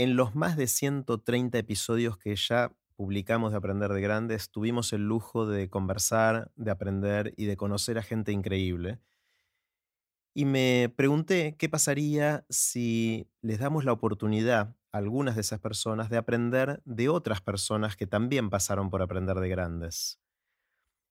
En los más de 130 episodios que ya publicamos de Aprender de Grandes, tuvimos el lujo de conversar, de aprender y de conocer a gente increíble. Y me pregunté qué pasaría si les damos la oportunidad a algunas de esas personas de aprender de otras personas que también pasaron por Aprender de Grandes.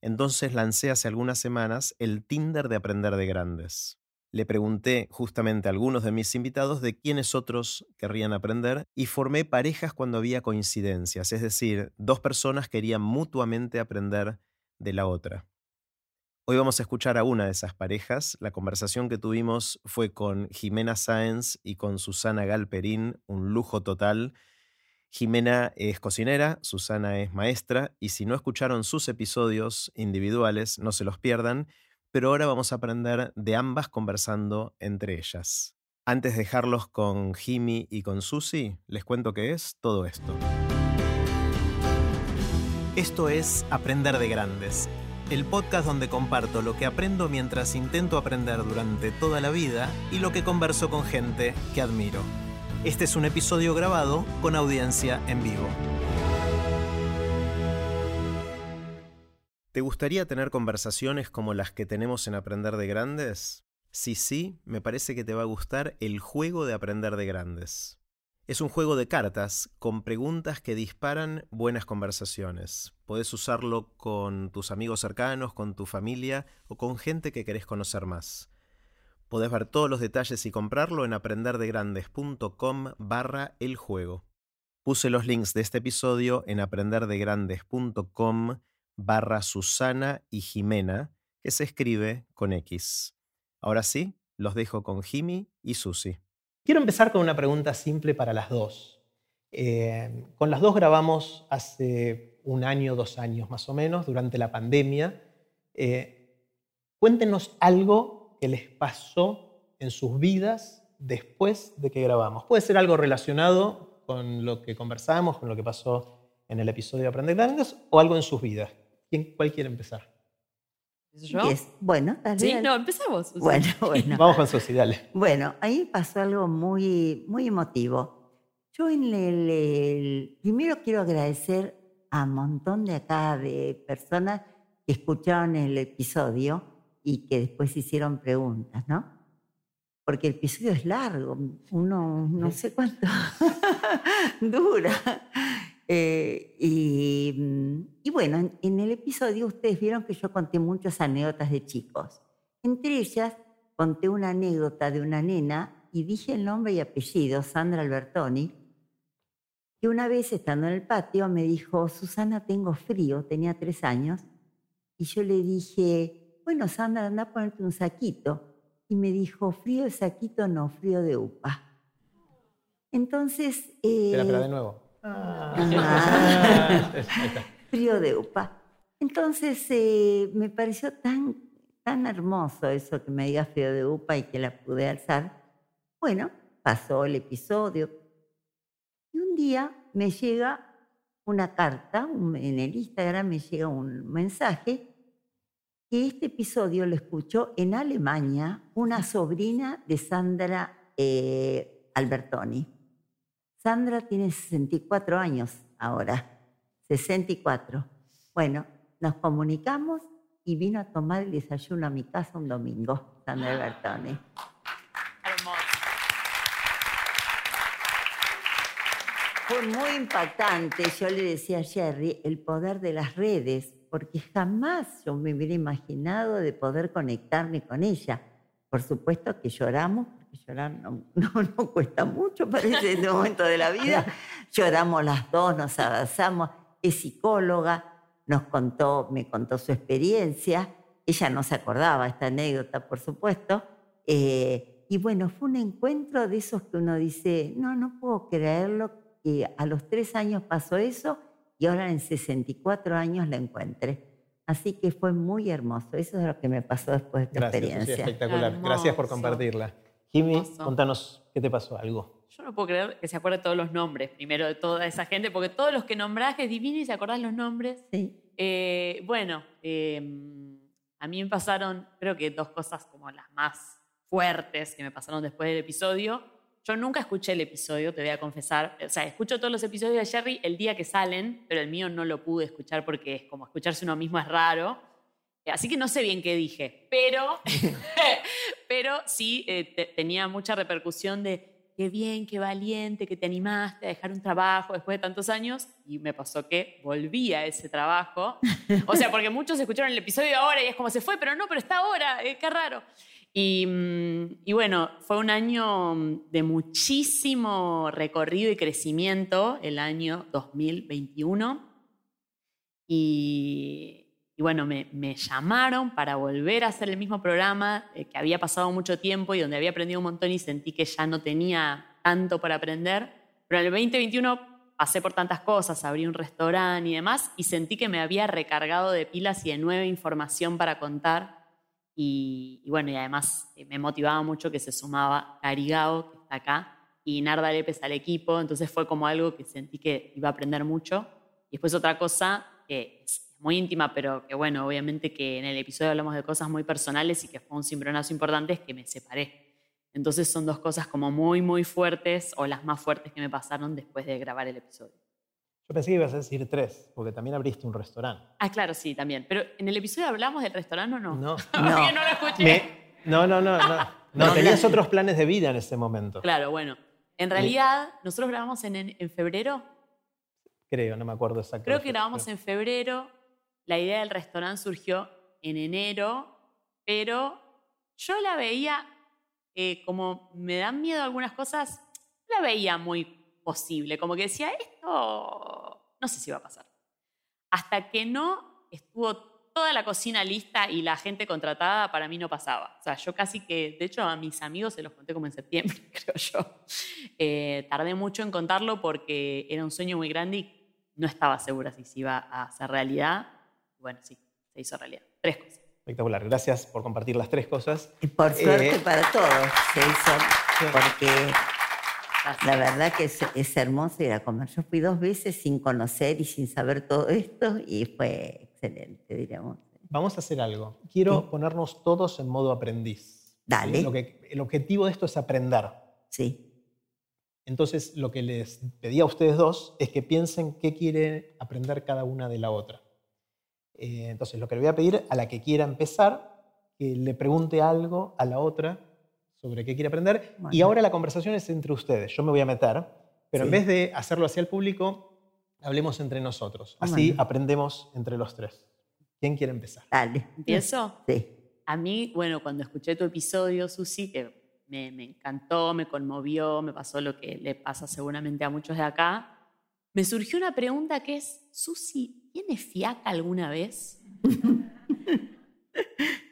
Entonces lancé hace algunas semanas el Tinder de Aprender de Grandes. Le pregunté justamente a algunos de mis invitados de quiénes otros querrían aprender y formé parejas cuando había coincidencias, es decir, dos personas querían mutuamente aprender de la otra. Hoy vamos a escuchar a una de esas parejas. La conversación que tuvimos fue con Jimena Sáenz y con Susana Galperín, un lujo total. Jimena es cocinera, Susana es maestra, y si no escucharon sus episodios individuales, no se los pierdan, pero ahora vamos a aprender de ambas conversando entre ellas. Antes de dejarlos con Jimmy y con Susi, les cuento qué es todo esto. Esto es Aprender de Grandes el podcast donde comparto lo que aprendo mientras intento aprender durante toda la vida y lo que converso con gente que admiro. Este es un episodio grabado con audiencia en vivo. ¿Te gustaría tener conversaciones como las que tenemos en Aprender de Grandes? Si sí, me parece que te va a gustar el juego de Aprender de Grandes. Es un juego de cartas con preguntas que disparan buenas conversaciones. Podés usarlo con tus amigos cercanos, con tu familia o con gente que querés conocer más. Podés ver todos los detalles y comprarlo en aprenderdegrandes.com barra el juego. Puse los links de este episodio en aprenderdegrandes.com barra Susana y Jimena, que se escribe con X. Ahora sí, los dejo con Jimmy y Susi. Quiero empezar con una pregunta simple para las dos. Eh, con las dos grabamos hace un año, dos años más o menos, durante la pandemia. Eh, cuéntenos algo que les pasó en sus vidas después de que grabamos. Puede ser algo relacionado con lo que conversamos, con lo que pasó en el episodio de Aprender Grandes, o algo en sus vidas. ¿Quién, ¿Cuál quiere empezar? ¿Yo? Bueno, dale, Sí, no, empezamos. Bueno, bueno. Vamos con Susi, dale. Bueno, ahí pasó algo muy, muy emotivo. Yo en el, primero quiero agradecer a un montón de acá de personas que escucharon el episodio y que después hicieron preguntas, ¿no? Porque el episodio es largo, uno no sé cuánto dura. Eh, mm, y, bueno, en, el episodio ustedes vieron que yo conté muchas anécdotas de chicos. Entre ellas conté una anécdota de una nena y dije el nombre y apellido, Sandra Albertoni, que una vez estando en el patio me dijo, Susana, tengo frío, tenía tres años, y yo le dije, bueno, Sandra, anda a ponerte un saquito. Y me dijo, frío de saquito, no, frío de upa. Entonces... Eh, espera, de nuevo. Ah. Frío de upa. Entonces eh, me pareció tan, tan hermoso eso que me diga frío de upa y que la pude alzar. Bueno, pasó el episodio. Y un día me llega una carta, en el Instagram me llega un mensaje que este episodio lo escuchó en Alemania una sobrina de Sandra eh, Albertoni. Sandra tiene 64 años ahora, 64. Bueno, nos comunicamos y vino a tomar el desayuno a mi casa un domingo, Sandra Bertone. Fue muy impactante, yo le decía a Jerry, el poder de las redes, porque jamás yo me hubiera imaginado de poder conectarme con ella. Por supuesto que lloramos llorar no, no, cuesta mucho, parece, en este momento de la vida. Lloramos las dos, nos abrazamos. Es psicóloga, nos contó, me contó su experiencia. Ella no se acordaba esta anécdota, por supuesto. Eh, y bueno, fue un encuentro de esos que uno dice, no, no puedo creerlo que a los tres años pasó eso y ahora en 64 años la encuentre. Así que fue muy hermoso. Eso es lo que me pasó después de esta Gracias, experiencia. espectacular. Gracias por compartirla. Jimmy, contanos, ¿qué te pasó? ¿Algo? Yo no puedo creer que se acuerde todos los nombres, primero de toda esa gente, porque todos los que nombraste es divino y se acordás los nombres. Sí. Eh, bueno, em, a mí me pasaron, creo que dos cosas como las más fuertes que me pasaron después del episodio. Yo nunca escuché el episodio, te voy a confesar. O sea, escucho todos los episodios de Jerry el día que salen, pero el mío no lo pude escuchar porque es como escucharse uno mismo es raro. Así que no sé bien qué dije, pero, pero sí eh, tenía mucha repercusión de qué bien, qué valiente, que te animaste a dejar un trabajo después de tantos años. Y me pasó que volví a ese trabajo. O sea, porque muchos escucharon el episodio ahora y es como se fue, pero no, pero está ahora, eh, qué raro. Y, mm, y, bueno, fue un año de muchísimo recorrido y crecimiento, el año 2021. Y, y bueno, me, llamaron para volver a hacer el mismo programa eh, que había pasado mucho tiempo y donde había aprendido un montón y sentí que ya no tenía tanto para aprender. Pero en el 2021 pasé por tantas cosas, abrí un restaurante y demás, y sentí que me había recargado de pilas y de nueva información para contar y, bueno, y además eh, me motivaba mucho que se sumaba Garigao, que está acá, y Narda Lepes al equipo, entonces fue como algo que sentí que iba a aprender mucho. Y después otra cosa que muy íntima, pero que bueno, obviamente que en el episodio hablamos de cosas muy personales y que fue un cimbronazo importante, es que me separé. Entonces son dos cosas como muy, muy fuertes o las más fuertes que me pasaron después de grabar el episodio. Yo pensé que ibas a decir tres, porque también abriste un restaurante. Ah, claro, sí, también. Pero en el episodio hablamos del restaurante o no? No. no. no lo escuché. no, no, no, no. No, tenías otros planes de vida en ese momento. Claro, bueno. En realidad, nosotros grabamos en, en febrero. Creo, no me acuerdo exactamente. Creo que grabamos en febrero. La idea del restaurante surgió en enero, pero yo la veía eh, como me dan miedo algunas cosas, la veía muy posible. Como que decía, esto no sé si va a pasar. Hasta que no estuvo toda la cocina lista y la gente contratada, para mí no pasaba. O sea, yo casi que, de hecho, a mis amigos se los conté como en septiembre, creo yo. Eh, tardé mucho en contarlo porque era un sueño muy grande y no estaba segura si se iba a hacer realidad. Bueno, sí, se hizo realidad. Tres cosas. Espectacular. Gracias por compartir las tres cosas. Y por suerte eh, para todos se hizo, porque la verdad que es, hermoso ir a comer. Yo fui dos veces sin conocer y sin saber todo esto y fue excelente, diríamos. Vamos a hacer algo. Quiero ponernos todos en modo aprendiz. Dale. el objetivo de esto es aprender. Sí. Entonces, lo que les pedí a ustedes dos es que piensen qué quiere aprender cada una de la otra. Eh, entonces, lo que le voy a pedir a la que quiera empezar, que le pregunte algo a la otra sobre qué quiere aprender. Y ahora la conversación es entre ustedes. Yo me voy a meter, pero en vez de hacerlo hacia el público, hablemos entre nosotros. Así aprendemos entre los tres. ¿Quién quiere empezar? Dale. ¿Empiezo? Sí. A mí, bueno, cuando escuché tu episodio, Susi, que me, encantó, me conmovió, me pasó lo que le pasa seguramente a muchos de acá, me surgió una pregunta que es, Susi, ¿tiene fiaca alguna vez?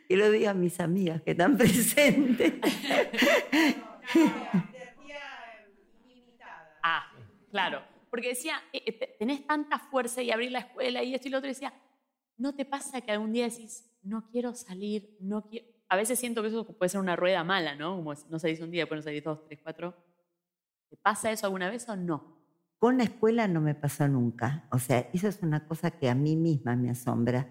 que lo digan mis amigas que están presentes. ah, claro. Porque decía, eh, eh, tenés tanta fuerza y abrir la escuela y esto y lo otro. Y decía, ¿no te pasa que algún día decís, no quiero salir, no quiero... A veces siento que eso puede ser una rueda mala, ¿no? Como no salís un día, después no salís dos, tres, cuatro. ¿Te pasa eso alguna vez o no? Con la escuela no me pasó nunca. O sea, eso es una cosa que a mí misma me asombra.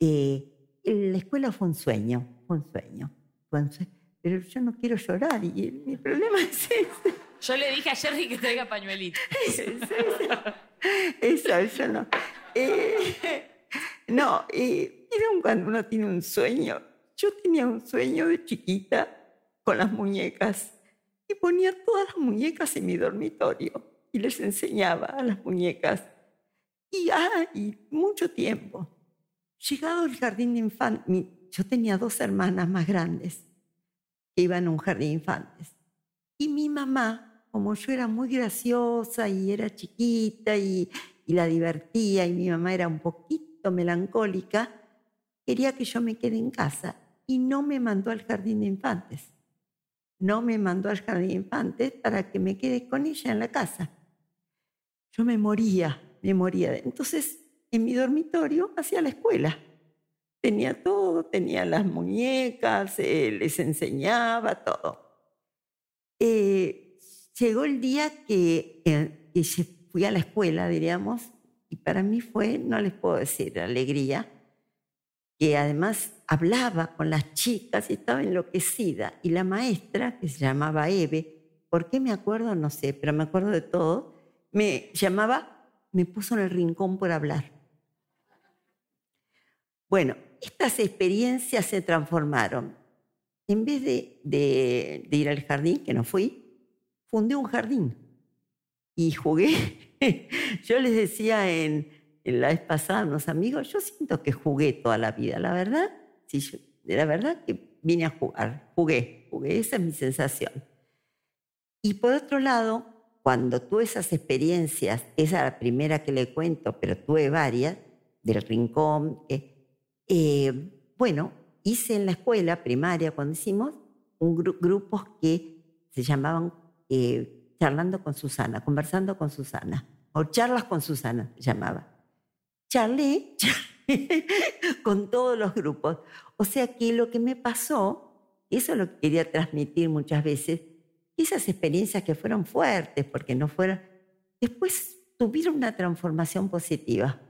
Eh, la escuela fue un sueño, fue un sueño, Pero yo no quiero llorar y mi problema es ese. Yo le dije a Jerry que traiga pañuelito. eso, eso no. Eh, no, eh, cuando uno tiene un sueño. Yo tenía un sueño de chiquita con las muñecas y ponía todas las muñecas en mi dormitorio y les enseñaba a las muñecas. Y, ah, y mucho tiempo. Llegado al jardín de infantes, yo tenía dos hermanas más grandes que iban a un jardín de infantes. Y mi mamá, como yo era muy graciosa y era chiquita y, y la divertía, y mi mamá era un poquito melancólica, quería que yo me quede en casa y no me mandó al jardín de infantes. No me mandó al jardín de infantes para que me quede con ella en la casa. Yo me moría, me moría. Entonces en mi dormitorio hacia la escuela. Tenía todo, tenía las muñecas, eh, les enseñaba todo. Eh, llegó el día que, eh, que fui a la escuela, diríamos, y para mí fue, no les puedo decir, alegría, que además hablaba con las chicas y estaba enloquecida. Y la maestra, que se llamaba Eve, ¿Por qué me acuerdo? No sé, pero me acuerdo de todo. Me llamaba, me puso en el rincón por hablar. Bueno, estas experiencias se transformaron. En vez de, ir al jardín, que no fui, fundé un jardín y jugué. yo les decía en, la vez pasada a unos amigos, yo siento que jugué toda la vida, la verdad, sí, la verdad que vine a jugar, jugué, jugué, esa es mi sensación. Y por otro lado, cuando tuve esas experiencias, esa es la primera que le cuento, pero tuve varias, del rincón, eh, eh, bueno, hice en la escuela primaria, cuando hicimos, un grupos que se llamaban eh, Charlando con Susana, Conversando con Susana, o Charlas con Susana, se llamaba. Charlé, charlé con todos los grupos. O sea que lo que me pasó, eso lo quería transmitir muchas veces, esas experiencias que fueron fuertes, porque no fueron, después tuvieron una transformación positiva.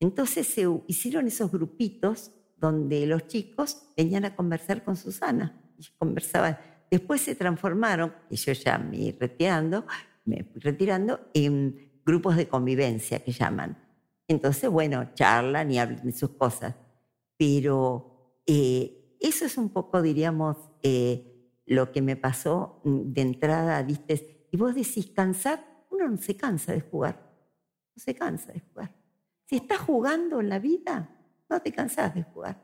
Entonces se hicieron esos grupitos donde los chicos venían a conversar con Susana. Y conversaban. Después se transformaron, y yo ya me retirando, me fui retirando, en grupos de convivencia que llaman. Entonces, bueno, charlan y hablan de sus cosas. Pero eh, eso es un poco, diríamos, eh, lo que me pasó mm, de entrada, ¿viste? Y vos decís, cansar, uno no se cansa de jugar. No se cansa de jugar. Si estás jugando en la vida, no te cansás de jugar.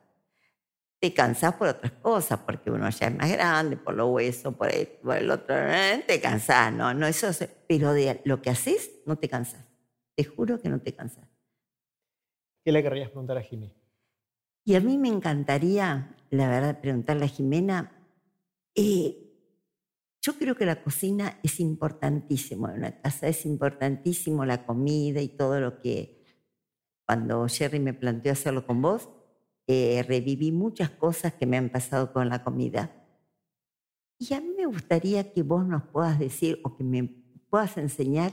Te cansás por otras cosas, porque uno ya es más grande, por los huesos, por el, por el otro, ¿eh? te cansás, no, no, eso, pero de lo que haces, no te cansás. Te juro que no te cansás. ¿Qué le querrías preguntar a Jimena? Y a mí me encantaría, la verdad, preguntarle a Jimena, eh, yo creo que la cocina es importantísimo en una casa, es importantísimo la comida y todo lo que, cuando Jerry me planteó hacerlo con vos, eh, reviví muchas cosas que me han pasado con la comida. Y a mí me gustaría que vos nos puedas decir o que me puedas enseñar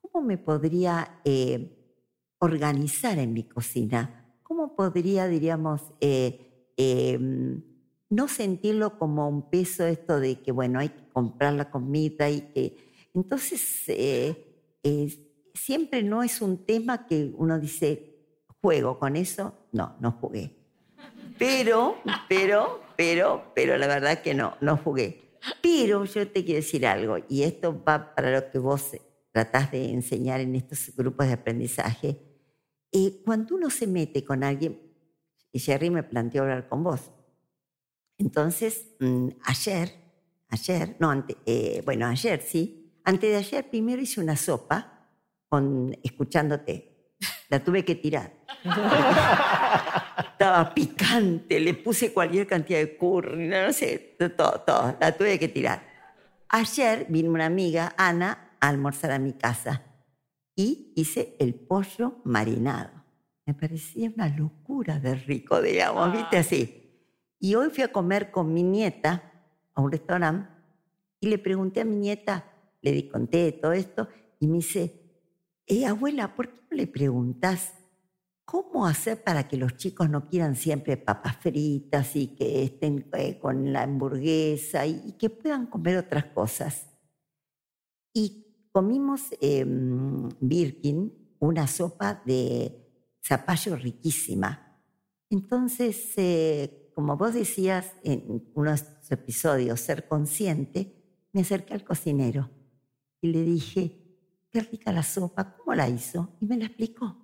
cómo me podría eh, organizar en mi cocina, cómo podría, diríamos, eh, em, no sentirlo como un peso esto de que, bueno, hay que comprar la comida y que... Entonces, siempre no es un tema que uno dice, juego con eso. No, no jugué. Pero, pero, pero, pero la verdad que no, no jugué. Pero yo te quiero decir algo, y esto va para lo que vos tratás de enseñar en estos grupos de aprendizaje. Eh, cuando uno se mete con alguien, y Jerry me planteó hablar con vos. Entonces, mm, ayer, ayer, no, eh, bueno, ayer sí, antes de ayer primero hice una sopa con, escuchándote. La tuve que tirar. Estaba picante, le puse cualquier cantidad de curry, no sé, todo, todo. La tuve que tirar. Ayer vino una amiga, Ana, a almorzar a mi casa y hice el pollo marinado. Me parecía una locura de rico, digamos, ¿viste? Así. Y hoy fui a comer con mi nieta a un restaurante y le pregunté a mi nieta, le conté todo esto, y me dice, eh, abuela, ¿por qué no le preguntas cómo hacer para que los chicos no quieran siempre papas fritas y que estén eh, con la hamburguesa y, que puedan comer otras cosas? Y comimos en Birkin una sopa de zapallo riquísima. Entonces, eh, como vos decías en unos episodios, ser consciente, me acerqué al cocinero y le dije, qué rica la sopa, ¿cómo la hizo? Y me la explicó,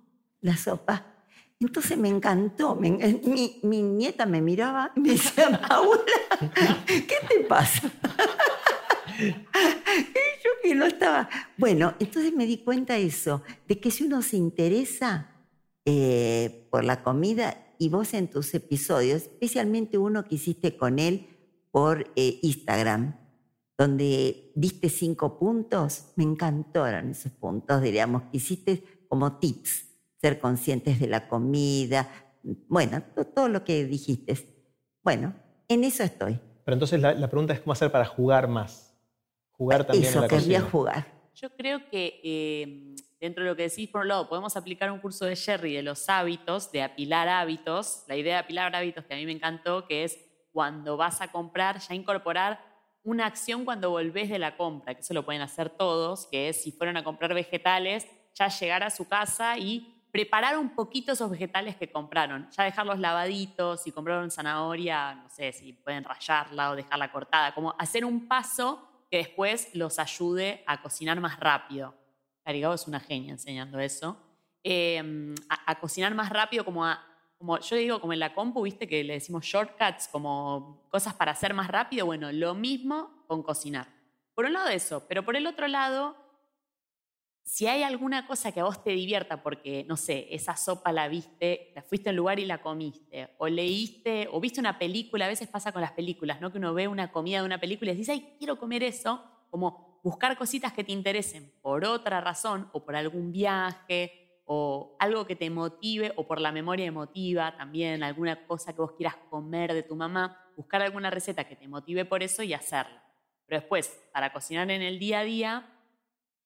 la sopa. Entonces me encantó. Eh, mi, nieta me miraba y me decía, abuela, ¿qué te pasa? y yo que no estaba. Bueno, entonces me di cuenta de eso, de que si uno se interesa eh, por la comida y vos en tus episodios, especialmente uno que hiciste con él por eh, Instagram, donde diste cinco puntos, me encantaron esos puntos, diríamos, que hiciste como tips, ser conscientes de la comida, bueno, todo lo que dijiste. Bueno, en eso estoy. Pero entonces la, pregunta es cómo hacer para jugar más. Jugar también eso, en la querría jugar. Yo creo que eh, dentro de lo que decís, por un lado, podemos aplicar un curso de Jerry de los hábitos, de apilar hábitos. La idea de apilar hábitos que a mí me encantó, que es cuando vas a comprar, ya incorporar una acción cuando volvés de la compra, que eso lo pueden hacer todos, que es si fueron a comprar vegetales, ya llegar a su casa y preparar un poquito esos vegetales que compraron, ya dejarlos lavaditos, si compraron zanahoria, no sé, si pueden rayarla o dejarla cortada, como hacer un paso que después los ayude a cocinar más rápido. Carigao es una genia enseñando eso. Em, a, cocinar más rápido, como a, como yo digo, como en la compu, viste que le decimos shortcuts, como cosas para hacer más rápido. Bueno, lo mismo con cocinar. Por un lado eso, pero por el otro lado, si hay alguna cosa que a vos te divierta, porque, no sé, esa sopa la viste, la fuiste al lugar y la comiste, o leíste, o viste una película, a veces pasa con las películas, ¿no? Que uno ve una comida de una película y dice, ay, quiero comer eso, como buscar cositas que te interesen por otra razón, o por algún viaje, o algo que te motive, o por la memoria emotiva también, alguna cosa que vos quieras comer de tu mamá, buscar alguna receta que te motive por eso y hacerla. Pero después, para cocinar en el día a día,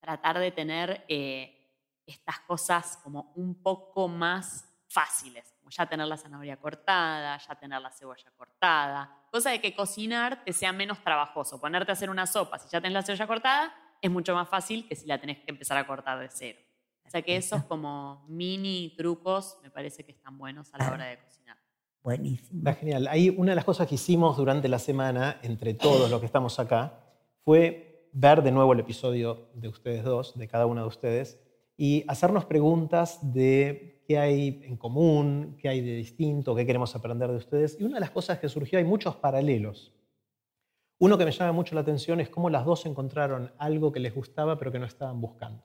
tratar de tener eh, estas cosas como un poco más fáciles, como ya tener la zanahoria cortada, ya tener la cebolla cortada, cosa de que cocinar te sea menos trabajoso. Ponerte a hacer una sopa, si ya tenés la cebolla cortada, es mucho más fácil que si la tenés que empezar a cortar de cero. O sea que esos como mini trucos me parece que están buenos a la hora de cocinar. Buenísimo. Está genial. Ahí una de las cosas que hicimos durante la semana, entre todos los que estamos acá, fue ver de nuevo el episodio de ustedes dos, de cada uno de ustedes, y hacernos preguntas de qué hay en común, qué hay de distinto, qué queremos aprender de ustedes. Y una de las cosas que surgió, hay muchos paralelos. Uno que me llama mucho la atención es cómo las dos encontraron algo que les gustaba pero que no estaban buscando.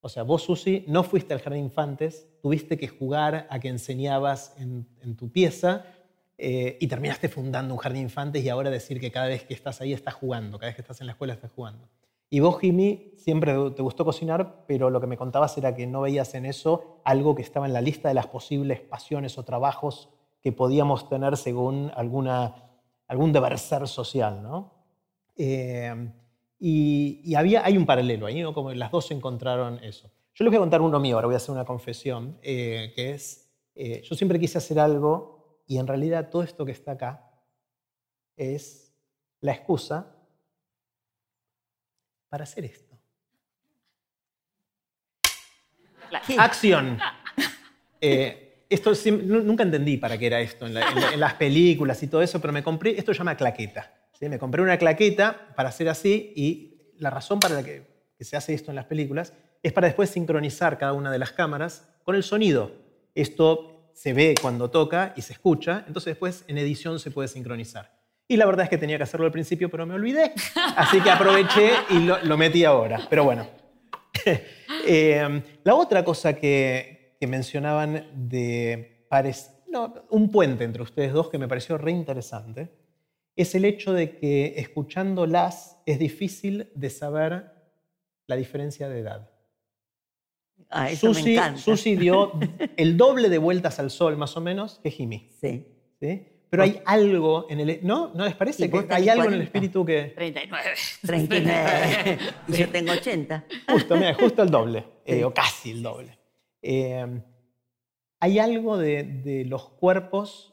O sea, vos, Susi, no fuiste al jardín infantes, tuviste que jugar a que enseñabas en, tu pieza eh, y terminaste fundando un jardín infantes y ahora decir que cada vez que estás ahí estás jugando, cada vez que estás en la escuela estás jugando. Y vos, Jimmy, siempre te gustó cocinar, pero lo que me contabas era que no veías en eso algo que estaba en la lista de las posibles pasiones o trabajos que podíamos tener según alguna, algún deber ser social. ¿no? Eh, y, había, hay un paralelo ahí, ¿no? como las dos encontraron eso. Yo les voy a contar uno mío, ahora voy a hacer una confesión, eh, que es, yo siempre quise hacer algo y en realidad todo esto que está acá es la excusa para hacer esto. Acción. Eh, esto nunca entendí para qué era esto en, las películas y todo eso, pero me compré, esto se llama claqueta. ¿sí? Me compré una claqueta para hacer así y la razón para la que, que se hace esto en las películas es para después sincronizar cada una de las cámaras con el sonido. Esto se ve cuando toca y se escucha, entonces después en edición se puede sincronizar. Y la verdad es que tenía que hacerlo al principio, pero me olvidé, así que aproveché y lo, metí ahora. Pero bueno. Eh, la otra cosa que, mencionaban de un puente entre ustedes dos que me pareció re interesante es el hecho de que escuchándolas es difícil de saber la diferencia de edad. Ah, Susi, dio el doble de vueltas al sol, más o menos, que Jimmy. Sí. ¿Sí? Pero hay algo en el... ¿No? ¿No les parece que hay algo en el espíritu que... 39. 39. y yo tengo 80. Justo, mira, justo el doble, eh, o casi el doble. Eh, hay algo de, de, los cuerpos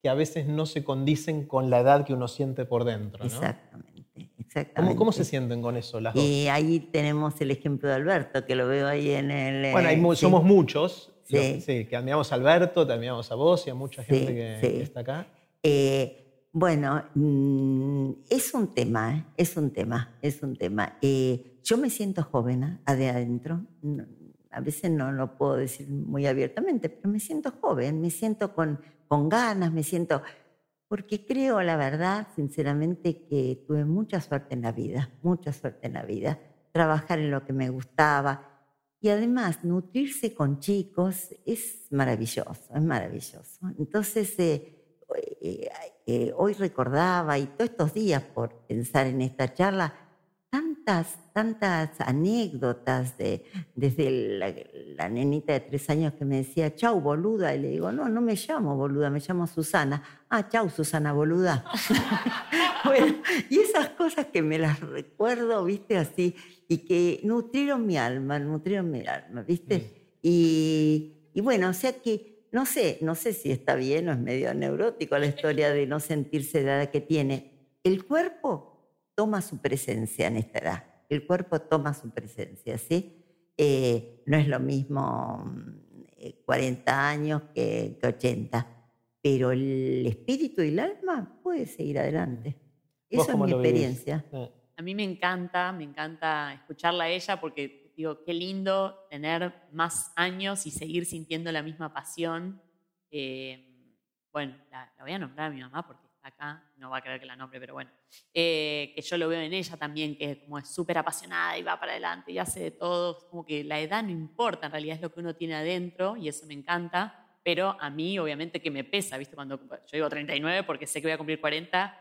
que a veces no se condicen con la edad que uno siente por dentro, ¿no? Exactamente. ¿Cómo, se sienten con eso las dos? Y ahí tenemos el ejemplo de Alberto, que lo veo ahí en el... Bueno, eh, somos muchos, sí. que admiramos a Alberto, te admiramos a vos y a mucha gente que, está acá. Eh, bueno, mm, es un tema, ¿eh? es un tema, es un tema. yo me siento joven de adentro, a veces no lo puedo decir muy abiertamente, pero me siento joven, me siento con, con ganas, me siento porque creo, la verdad, sinceramente, que tuve mucha suerte en la vida, mucha suerte en la vida, trabajar en lo que me gustaba y además nutrirse con chicos es maravilloso, es maravilloso. Entonces, eh, eh, eh, hoy recordaba y todos estos días por pensar en esta charla, tantas, tantas anécdotas de, desde la, nenita de tres años que me decía, chau, boluda, y le digo, no, no me llamo boluda, me llamo Susana. Ah, chau, Susana, boluda. bueno, y esas cosas que me las recuerdo, viste, así, y que nutrieron mi alma, nutrieron mi alma, viste. Mm. Y, y bueno, o sea que, no sé, no sé si está bien o es medio neurótico la historia de no sentirse de edad que tiene. El cuerpo toma su presencia en esta edad. El cuerpo toma su presencia, ¿sí? Eh, no es lo mismo 40 mm, años que, que 80, pero el espíritu y el alma puede seguir adelante. Eso es mi experiencia. A mí me encanta, me encanta escucharla a ella porque digo, qué lindo tener más años y seguir sintiendo la misma pasión. Eh, bueno, la, voy a nombrar a mi mamá porque acá, no va a creer que la nombre, pero bueno, eh, que yo lo veo en ella también, que como es súper apasionada y va para adelante y hace de todo, como que la edad no importa, en realidad es lo que uno tiene adentro y eso me encanta, pero a mí obviamente que me pesa, ¿viste? Cuando yo digo 39 porque sé que voy a cumplir 40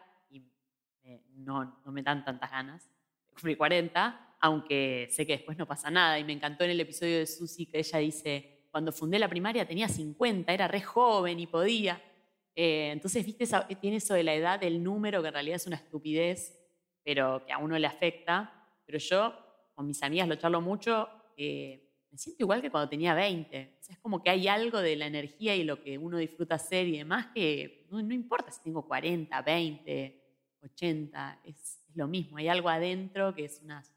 eh, no, no me dan tantas ganas de cumplir 40, aunque sé que después no pasa nada. Y me encantó en el episodio de Susi que ella dice, cuando fundé la primaria tenía 50, era re joven y podía. Eh, entonces, viste, tiene eso de la edad del número, que en realidad es una estupidez, pero que a uno le afecta. Pero yo, con mis amigas lo charlo mucho, eh, me siento igual que cuando tenía 20. es como que hay algo de la energía y lo que uno disfruta hacer y demás que no, no importa si tengo 40, 20, 80, es, lo mismo, hay algo adentro que es unas,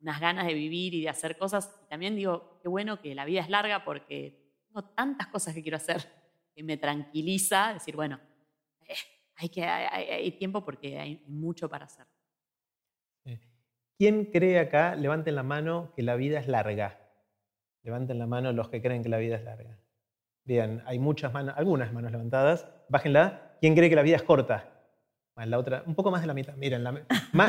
unas ganas de vivir y de hacer cosas. Y también digo, qué bueno que la vida es larga porque tengo tantas cosas que quiero hacer que me tranquiliza decir, bueno, eh, hay, que, hay, tiempo porque hay mucho para hacer. ¿Quién cree acá, levanten la mano, que la vida es larga? Levanten la mano los que creen que la vida es larga. Bien, hay muchas manos, algunas manos levantadas. Bájenla. ¿Quién cree que la vida es corta? la otra, un poco más de la mitad. Miren,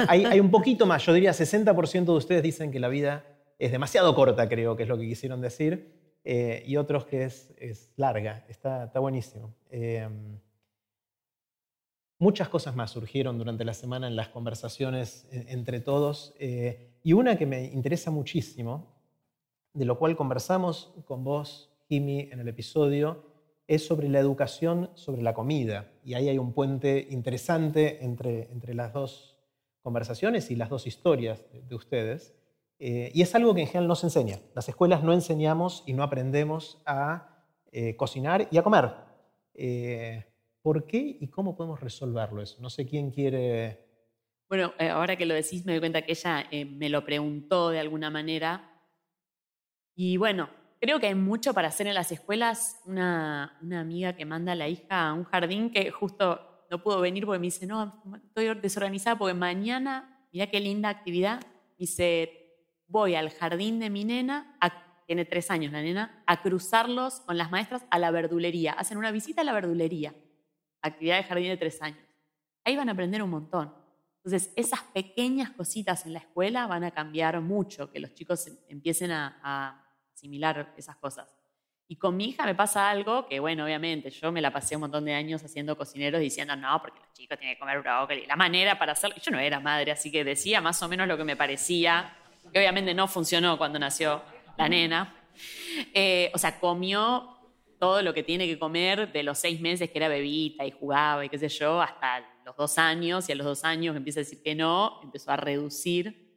hay, un poquito más. Yo diría 60% de ustedes dicen que la vida es demasiado corta, creo que es lo que quisieron decir. Eh, y otros que es, larga. Está, está buenísimo. Em, muchas cosas más surgieron durante la semana en las conversaciones entre todos. Eh, y una que me interesa muchísimo, de lo cual conversamos con vos, Jimmy, en el episodio, es sobre la educación sobre la comida. Y ahí hay un puente interesante entre, entre las dos conversaciones y las dos historias de, ustedes. Eh, y es algo que en general no se enseña. Las escuelas no enseñamos y no aprendemos a eh, cocinar y a comer. Eh, ¿Por qué y cómo podemos resolverlo eso? No sé quién quiere... Bueno, ahora que lo decís me doy cuenta que ella me lo preguntó de alguna manera. Y bueno, creo que hay mucho para hacer en las escuelas. Una, una, amiga que manda a la hija a un jardín que justo no pudo venir porque me dice, no, estoy desorganizada porque mañana, mira qué linda actividad, dice, voy al jardín de mi nena, tiene tres años la nena, a cruzarlos con las maestras a la verdulería. Hacen una visita a la verdulería, actividad de jardín de tres años. Ahí van a aprender un montón. Entonces, esas pequeñas cositas en la escuela van a cambiar mucho, que los chicos empiecen a similar esas cosas. Y con mi hija me pasa algo que, bueno, obviamente, yo me la pasé un montón de años haciendo cocineros diciendo, no, porque los chicos tienen que comer brócoli. La manera para hacerlo, yo no era madre, así que decía más o menos lo que me parecía, que obviamente no funcionó cuando nació la nena. Eh, o sea, comió todo lo que tiene que comer de los seis meses que era bebita y jugaba y qué sé yo, hasta los dos años, y a los dos años empieza a decir que no, empezó a reducir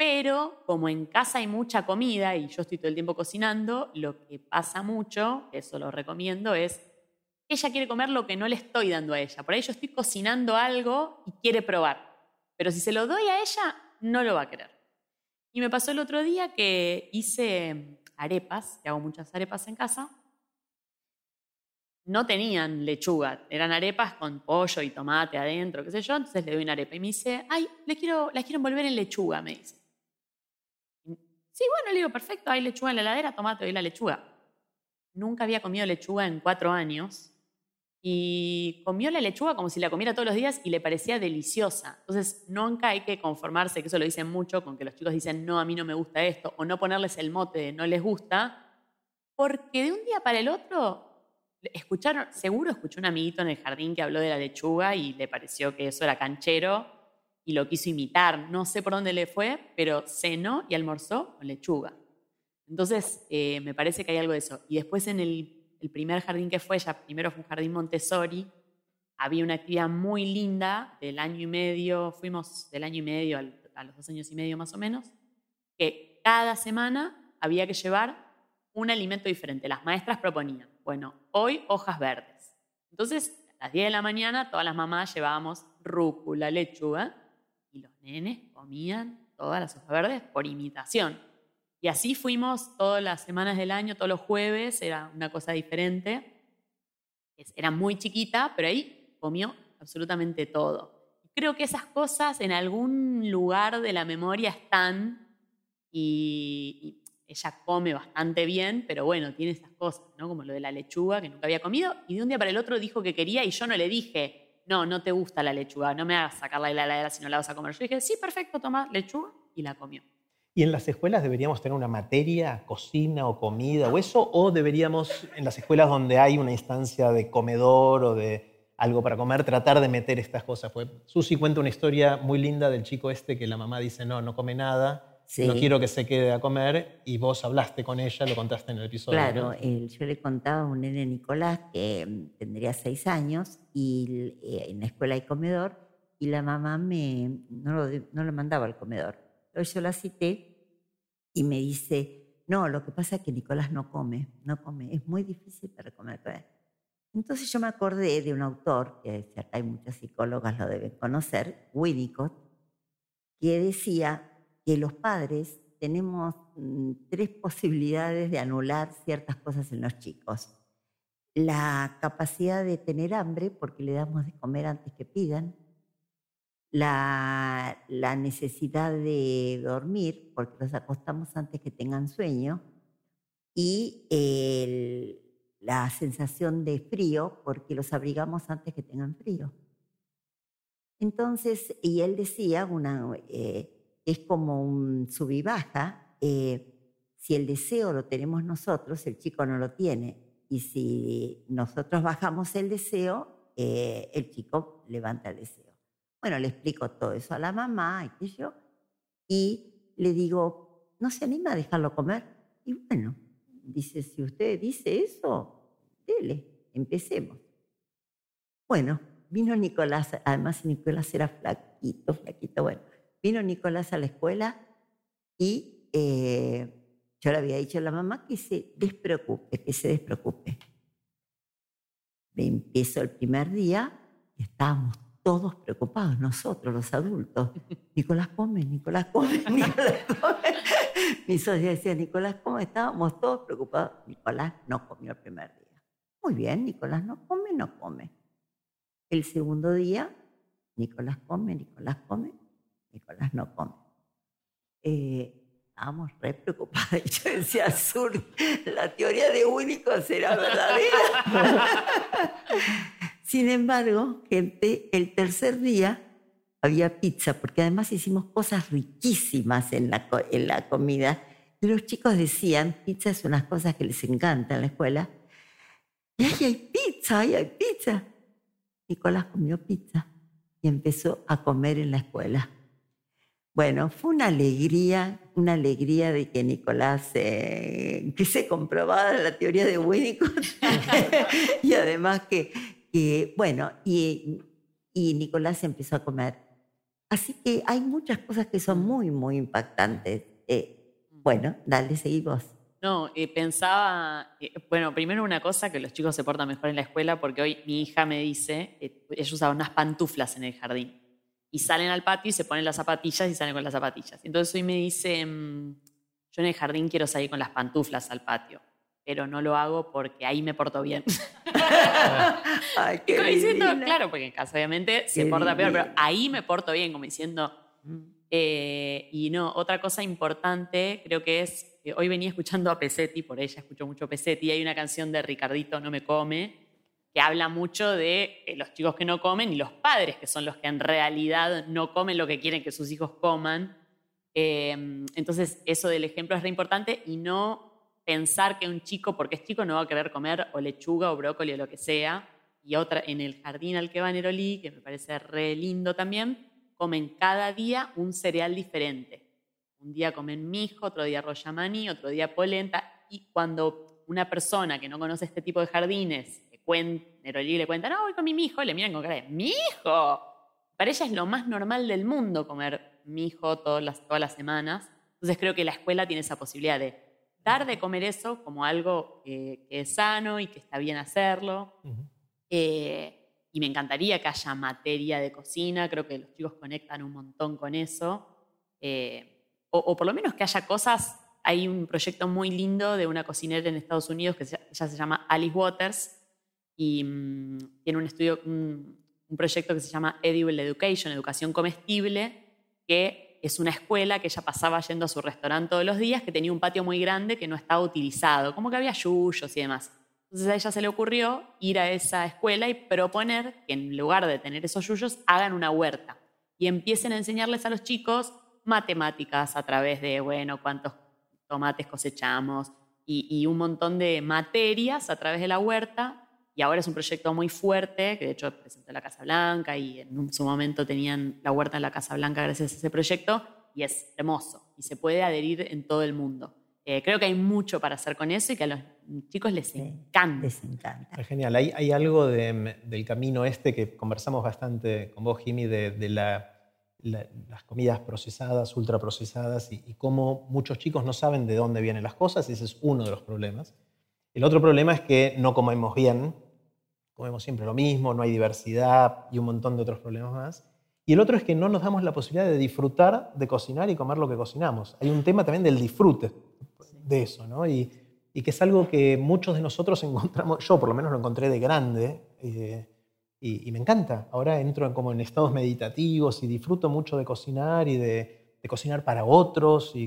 pero como en casa hay mucha comida y yo estoy todo el tiempo cocinando, lo que pasa mucho, eso lo recomiendo, es ella quiere comer lo que no le estoy dando a ella. Por ahí yo estoy cocinando algo y quiere probar. Pero si se lo doy a ella, no lo va a querer. Y me pasó el otro día que hice arepas, que hago muchas arepas en casa. No tenían lechuga, eran arepas con pollo y tomate adentro, qué sé yo. Entonces le doy una arepa y me dice, ay, le quiero, las quiero envolver en lechuga, me dice. Sí, bueno, le digo, perfecto, hay lechuga en la heladera, tomate y la lechuga. Nunca había comido lechuga en cuatro años y comió la lechuga como si la comiera todos los días y le parecía deliciosa. Entonces, nunca hay que conformarse, que eso lo dicen mucho, con que los chicos dicen, no, a mí no me gusta esto, o no ponerles el mote de no les gusta, porque de un día para el otro, escucharon, seguro escuchó un amiguito en el jardín que habló de la lechuga y le pareció que eso era canchero y lo quiso imitar. No sé por dónde le fue, pero cenó y almorzó con lechuga. Entonces, eh, me parece que hay algo de eso. Y después en el, primer jardín que fue, ya primero fue un jardín Montessori, había una actividad muy linda del año y medio, fuimos del año y medio a los dos años y medio más o menos, que cada semana había que llevar un alimento diferente. Las maestras proponían, bueno, hoy hojas verdes. Entonces, a las 10 de la mañana, todas las mamás llevábamos rúcula, lechuga, y los nenes comían todas las hojas verdes por imitación. Y así fuimos todas las semanas del año, todos los jueves, era una cosa diferente. Era muy chiquita, pero ahí comió absolutamente todo. Creo que esas cosas en algún lugar de la memoria están y, ella come bastante bien, pero bueno, tiene esas cosas, ¿no? Como lo de la lechuga que nunca había comido y de un día para el otro dijo que quería y yo no le dije, no, no te gusta la lechuga, no me hagas sacarla de la heladera si no la vas a comer. Yo dije, sí, perfecto, toma lechuga y la comió. ¿Y en las escuelas deberíamos tener una materia, cocina o comida o eso? ¿O deberíamos, en las escuelas donde hay una instancia de comedor o de algo para comer, tratar de meter estas cosas? Pues Susi cuenta una historia muy linda del chico este que la mamá dice, no, no come nada no quiero que se quede a comer y vos hablaste con ella, lo contaste en el episodio. Claro, yo le contaba a un nene Nicolás que mm, tendría seis años y eh, en la escuela hay comedor y la mamá me, no, lo, no mandaba al comedor. Entonces yo la cité y me dice, no, lo que pasa es que Nicolás no come, no come, es muy difícil para comer Entonces yo me acordé de un autor, que hay muchas psicólogas lo deben conocer, Winnicott, que decía que los padres tenemos mm, tres posibilidades de anular ciertas cosas en los chicos. La capacidad de tener hambre porque le damos de comer antes que pidan. La, necesidad de dormir porque los acostamos antes que tengan sueño. Y la sensación de frío porque los abrigamos antes que tengan frío. Entonces, y él decía, una, eh, es como un sub y baja. Eh, si el deseo lo tenemos nosotros, el chico no lo tiene. Y si nosotros bajamos el deseo, eh, el chico levanta el deseo. Bueno, le explico todo eso a la mamá y qué yo. Y le digo, ¿no se anima a dejarlo comer? Y bueno, dice, si usted dice eso, dele, empecemos. Bueno, vino Nicolás, además Nicolás era flaquito, flaquito, bueno. Vino Nicolás a la escuela y eh, yo le había dicho a la mamá que se despreocupe, que se despreocupe. Empezó el primer día estábamos todos preocupados, nosotros los adultos. Nicolás come, Nicolás come, Nicolás come. Mi socia decía, Nicolás come, estábamos todos preocupados. Nicolás no comió el primer día. Muy bien, Nicolás no come, no come. El segundo día, Nicolás come, Nicolás come. Nicolás no come. Eh, estábamos re preocupados. Yo decía, Sur, la teoría de único será verdadera. Sin embargo, gente, el tercer día había pizza, porque además hicimos cosas riquísimas en la, en la comida. Y los chicos decían, pizza es unas cosas que les encanta en la escuela. Y ahí hay pizza, ahí hay pizza. Nicolás comió pizza y empezó a comer en la escuela. Bueno, fue una alegría, una alegría de que Nicolás, eh, que se comprobara la teoría de Winnicott y además que, bueno, y, y Nicolás empezó a comer. Así que hay muchas cosas que son muy, muy impactantes. Eh, bueno, dale, seguí vos. No, eh, pensaba, bueno, primero una cosa, que los chicos se portan mejor en la escuela, porque hoy mi hija me dice, ella usaba unas pantuflas en el jardín y salen al patio y se ponen las zapatillas y salen con las zapatillas. Entonces hoy me dice, mm, yo en el jardín quiero salir con las pantuflas al patio, pero no lo hago porque ahí me porto bien. Ay, qué diciendo, claro, porque en casa obviamente se porta peor, pero ahí me porto bien, como diciendo... Eh, y no, otra cosa importante creo que es, hoy venía escuchando a Pesetti, por ella escucho mucho Pesetti, y hay una canción de Ricardito No me come, que habla mucho de eh, los chicos que no comen y los padres, que son los que en realidad no comen lo que quieren que sus hijos coman. Entonces, eso del ejemplo es re importante y no pensar que un chico, porque es chico, no va a querer comer o lechuga o brócoli o lo que sea. Y otra, en el jardín al que va Neroli, que me parece re lindo también, comen cada día un cereal diferente. Un día comen mijo, otro día royamani, otro día polenta. Y cuando una persona que no conoce este tipo de jardines Neroli le cuenta, no, voy con mi hijo, le miran con cara de, ¿mi hijo? Para ella es lo más normal del mundo comer mi hijo todas todas las semanas. Entonces creo que la escuela tiene esa posibilidad de dar de comer eso como algo que es sano y que está bien hacerlo. Eh, y me encantaría que haya materia de cocina, creo que los chicos conectan un montón con eso. Eh, o, por lo menos que haya cosas. Hay un proyecto muy lindo de una cocinera en Estados Unidos que ya se llama Alice Waters y mm, tiene un estudio, un, proyecto que se llama Edible Education, educación comestible, que es una escuela que ella pasaba yendo a su restaurante todos los días, que tenía un patio muy grande que no estaba utilizado, como que había yuyos y demás. Entonces a ella se le ocurrió ir a esa escuela y proponer que en lugar de tener esos yuyos, hagan una huerta y empiecen a enseñarles a los chicos matemáticas a través de, bueno, cuántos tomates cosechamos y, un montón de materias a través de la huerta. Y ahora es un proyecto muy fuerte, que de hecho presentó la Casa Blanca y en su momento tenían la huerta en la Casa Blanca gracias a ese proyecto y es hermoso y se puede adherir en todo el mundo. Eh, creo que hay mucho para hacer con eso y que a los chicos les encanta. Les encanta. genial. Hay, hay algo del camino este que conversamos bastante con vos, Jimmy, de, las comidas procesadas, ultraprocesadas y, y cómo muchos chicos no saben de dónde vienen las cosas. Ese es uno de los problemas. El otro problema es que no comemos bien, comemos siempre lo mismo, no hay diversidad y un montón de otros problemas más. Y el otro es que no nos damos la posibilidad de disfrutar de cocinar y comer lo que cocinamos. Hay un tema también del disfrute de eso, ¿no? Y, que es algo que muchos de nosotros encontramos, yo por lo menos lo encontré de grande, eh, y, me encanta. Ahora entro como en estados meditativos y disfruto mucho de cocinar y de, cocinar para otros, y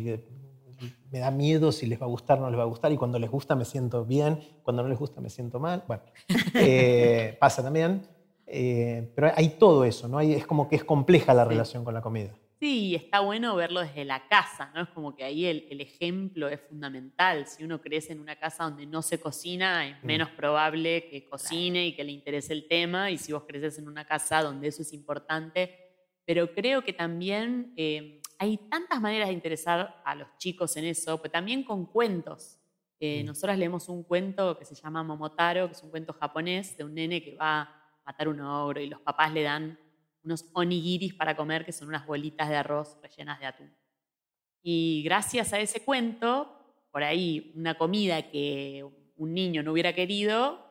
me da miedo si les va a gustar o no les va a gustar, y cuando les gusta me siento bien, cuando no les gusta me siento mal. Bueno, eh, pasa también. Eh, pero hay todo eso, ¿no? Hay, es como que es compleja la relación con la comida. Sí, está bueno verlo desde la casa, ¿no? Es como que ahí el, ejemplo es fundamental. Si uno crece en una casa donde no se cocina, es mm. menos probable que cocine y que le interese el tema. Y si vos creces en una casa donde eso es importante, pero creo que también eh, hay tantas maneras de interesar a los chicos en eso, pero también con cuentos. Eh, mm. Nosotras leemos un cuento que se llama Momotaro, que es un cuento japonés de un nene que va a matar un ogro y los papás le dan unos onigiris para comer, que son unas bolitas de arroz rellenas de atún. Y gracias a ese cuento, por ahí una comida que un niño no hubiera querido,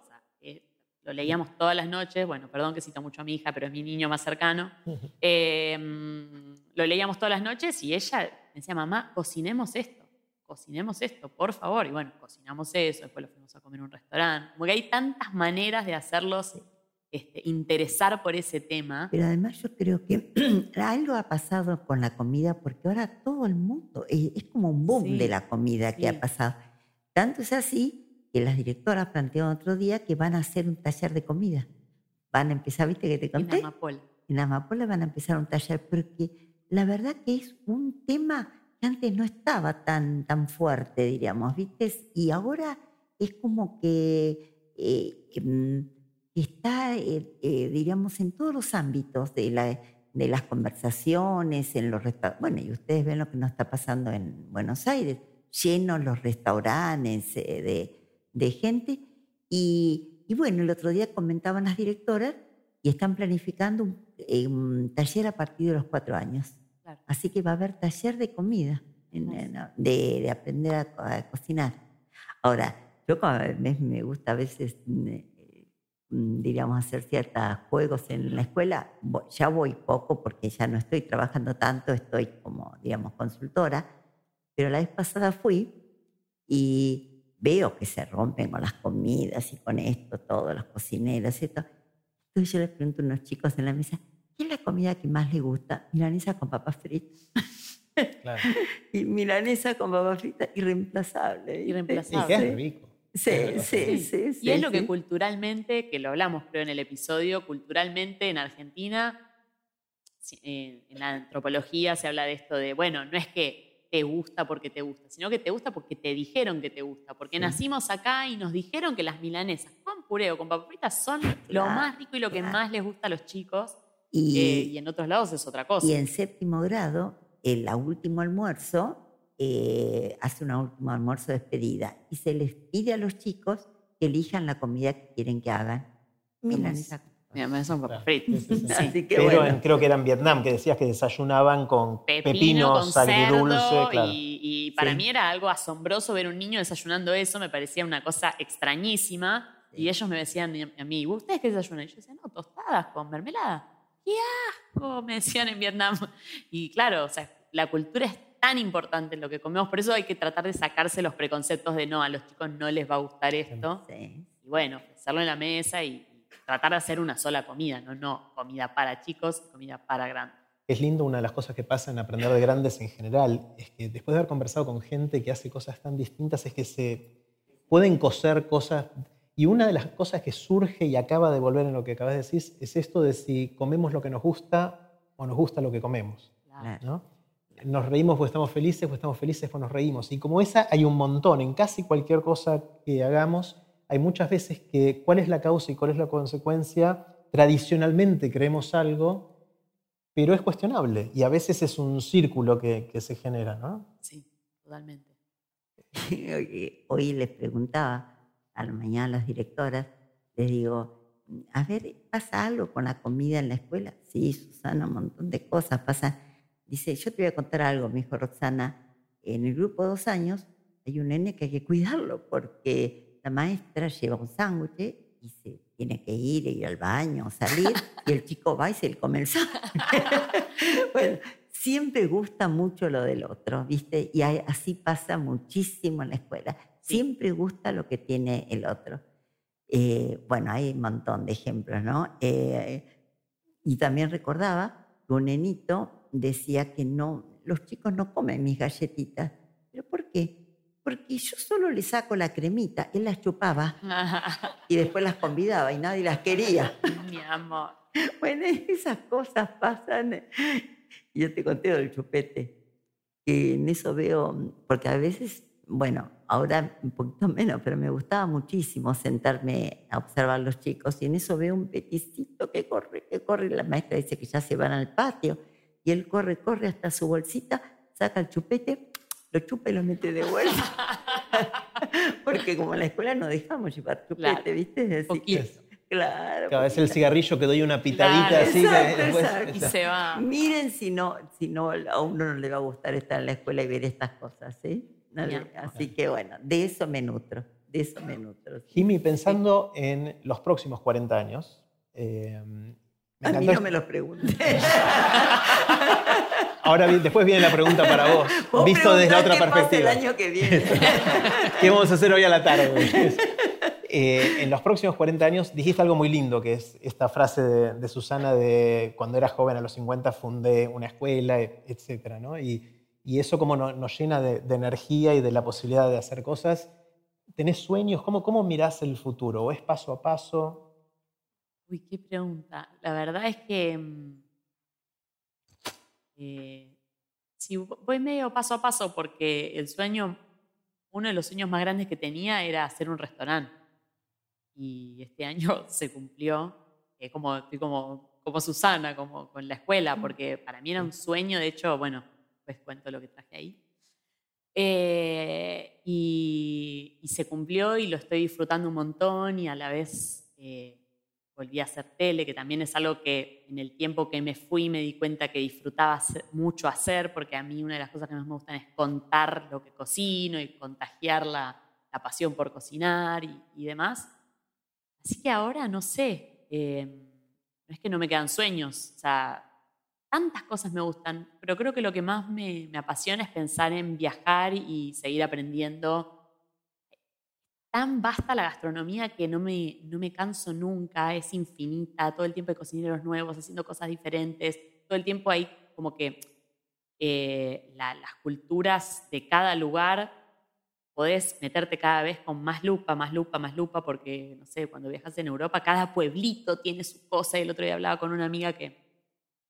lo leíamos todas las noches, bueno, perdón que cito mucho a mi hija, pero es mi niño más cercano, em, lo leíamos todas las noches y ella me decía, mamá, cocinemos esto, cocinemos esto, por favor. Y bueno, cocinamos eso, después lo fuimos a comer en un restaurante. Como que hay tantas maneras de hacerlos este, interesar por ese tema. Pero además yo creo que algo ha pasado con la comida porque ahora todo el mundo, eh, es, como un boom de la comida que ha pasado. Tanto es así que las directoras plantearon otro día que van a hacer un taller de comida. Van a empezar, viste que te conté. En Amapola. En Amapola van a empezar un taller, porque la verdad que es un tema que antes no estaba tan, tan fuerte, diríamos, viste, y ahora es como que... Eh, em, está, eh, eh, diríamos, en todos los ámbitos de, la, de las conversaciones, en los Bueno, y ustedes ven lo que nos está pasando en Buenos Aires, llenos los restaurantes de, de, gente. Y, y, bueno, el otro día comentaban las directoras y están planificando un, taller a partir de los cuatro años. Así que va a haber taller de comida, de, de, aprender a, a, cocinar. Ahora, yo me, me gusta a veces Mm, diríamos, hacer ciertos juegos en la escuela, ya voy poco porque ya no estoy trabajando tanto, estoy como, digamos, consultora, pero la vez pasada fui y veo que se rompen con las comidas y con esto, todos los cocineros y todo. Entonces yo les pregunto a unos chicos en la mesa, ¿qué es la comida que más les gusta? Milanesa con papas fritas. Claro. y milanesa con papas fritas, irreemplazable. Irreemplazable. Y qué rico. Sí, sí, sí, Y es lo que culturalmente, que lo hablamos creo en el episodio, culturalmente en Argentina, en la antropología se habla de esto de, bueno, no es que te gusta porque te gusta, sino que te gusta porque te dijeron que te gusta, porque nacimos acá y nos dijeron que las milanesas con pureo, con papas fritas son lo más rico y lo que más les gusta a los chicos. Y, eh, y en otros lados es otra cosa. Y en séptimo grado, el último almuerzo, eh, hace un último almuerzo de despedida y se les pide a los chicos que elijan la comida que quieren que hagan. Milanesa. son papas fritas. Pero creo que era en Vietnam, que decías que desayunaban con pepino, con agridulce. Y, para mí era algo asombroso ver un niño desayunando eso, me parecía una cosa extrañísima. Y ellos me decían a mí, ¿ustedes qué desayunan? Y yo decía, no, tostada tostadas con mermelada. ¡Qué asco! Me decían en Vietnam. Y claro, o sea, la cultura es tan importante en lo que comemos, por eso hay que tratar de sacarse los preconceptos de no, a los chicos no les va a gustar esto. Sí. Y bueno, hacerlo en la mesa y tratar de hacer una sola comida, no, no comida para chicos, comida para grandes. Es lindo, una de las cosas que pasa en aprender de grandes en general, es que después de haber conversado con gente que hace cosas tan distintas, es que se pueden coser cosas. Y una de las cosas que surge y acaba de volver en lo que acabas de decir es esto de si comemos lo que nos gusta o nos gusta lo que comemos. Claro. ¿no? Nos reímos porque estamos felices o estamos felices porque nos reímos. Y como esa hay un montón en casi cualquier cosa que hagamos, hay muchas veces que cuál es la causa y cuál es la consecuencia. Tradicionalmente creemos algo, pero es cuestionable y a veces es un círculo que, que se genera. ¿no? Sí, totalmente. Hoy- Hoy les preguntaba a la mañana las directoras, les digo, a ver, ¿pasa algo con la comida en la escuela? Sí, Susana, un montón de cosas pasan. Dice, yo te voy a contar algo, me dijo Roxana, en el grupo dos años hay un nene que hay que cuidarlo porque la maestra lleva un sándwich y se tiene que ir, ir al baño, salir, y el chico va y se le come el sándwich. bueno, siempre gusta mucho lo del otro, ¿viste? Y así pasa muchísimo en la escuela. Siempre gusta lo que tiene el otro. Eh, bueno, hay un montón de ejemplos, ¿no? Eh, y también recordaba que un nenito decía que no, los chicos no comen mis galletitas. ¿Pero por qué? Porque yo solo le saco la cremita, él las chupaba y después las convidaba y nadie las quería. Mi amor. Bueno, esas cosas pasan. Yo te conté del chupete, que en eso veo, porque a veces, bueno, ahora un poquito menos, pero me gustaba muchísimo sentarme a observar a los chicos y en eso veo un peticito que corre, que corre, y la maestra dice que ya se van al patio y él corre, corre hasta su bolsita, saca el chupete, lo chupa y lo mete de vuelta. porque como en la escuela no dejamos llevar chupete, Claro, ¿viste? Así que-. Claro. Cada vez el cigarrillo que doy una pitadita Claro, así. que exacto, después- exacto. Y se va. Miren si no, si no a uno no le va a gustar estar en la escuela y ver estas cosas, ¿sí? No así que bueno, de eso me nutro, de eso me nutro. sí. Jimmy, pensando en los próximos 40 años, eh, me A mí no me lo pregunté. Ahora después viene la pregunta para vos, Vos visto desde la otra qué pasa perspectiva. el año que viene. ¿Qué vamos a hacer hoy a la tarde? Eh, en los próximos 40 años dijiste algo muy lindo, que es esta frase de, de Susana de cuando era joven, a los 50 fundé una escuela, e- etcétera, ¿no? Y, y eso como no- nos llena de, de energía y de la posibilidad de hacer cosas. ¿Tenés sueños? ¿Cómo, ¿Cómo mirás el futuro? ¿O es paso a paso? Uy, qué pregunta. La verdad es que mm, eh, sí, voy medio paso a paso porque el sueño, uno de los sueños más grandes que tenía era hacer un restaurante. Y este año se cumplió. eh, como, estoy como, como Susana, como con la escuela, porque para mí era un sueño. De hecho, bueno, pues cuento lo que traje ahí. Eh, y, y se cumplió y lo estoy disfrutando un montón y a la vez eh, volví a hacer tele, que también es algo que en el tiempo que me fui me di cuenta que disfrutaba mucho hacer, porque a mí una de las cosas que más me gustan es contar lo que cocino y contagiar la, la pasión por cocinar y, y demás. Así que ahora no sé, eh, no es que no me quedan sueños, o sea, tantas cosas me gustan, pero creo que lo que más me, me apasiona es pensar en viajar y seguir aprendiendo. Tan vasta la gastronomía que no me, no me canso nunca, es infinita, todo el tiempo hay cocineros nuevos haciendo cosas diferentes, todo el tiempo hay como que eh, la- las culturas de cada lugar podés meterte cada vez con más lupa, más lupa, más lupa, porque, no sé, cuando viajas en Europa, cada pueblito tiene su cosa. Y el otro día hablaba con una amiga que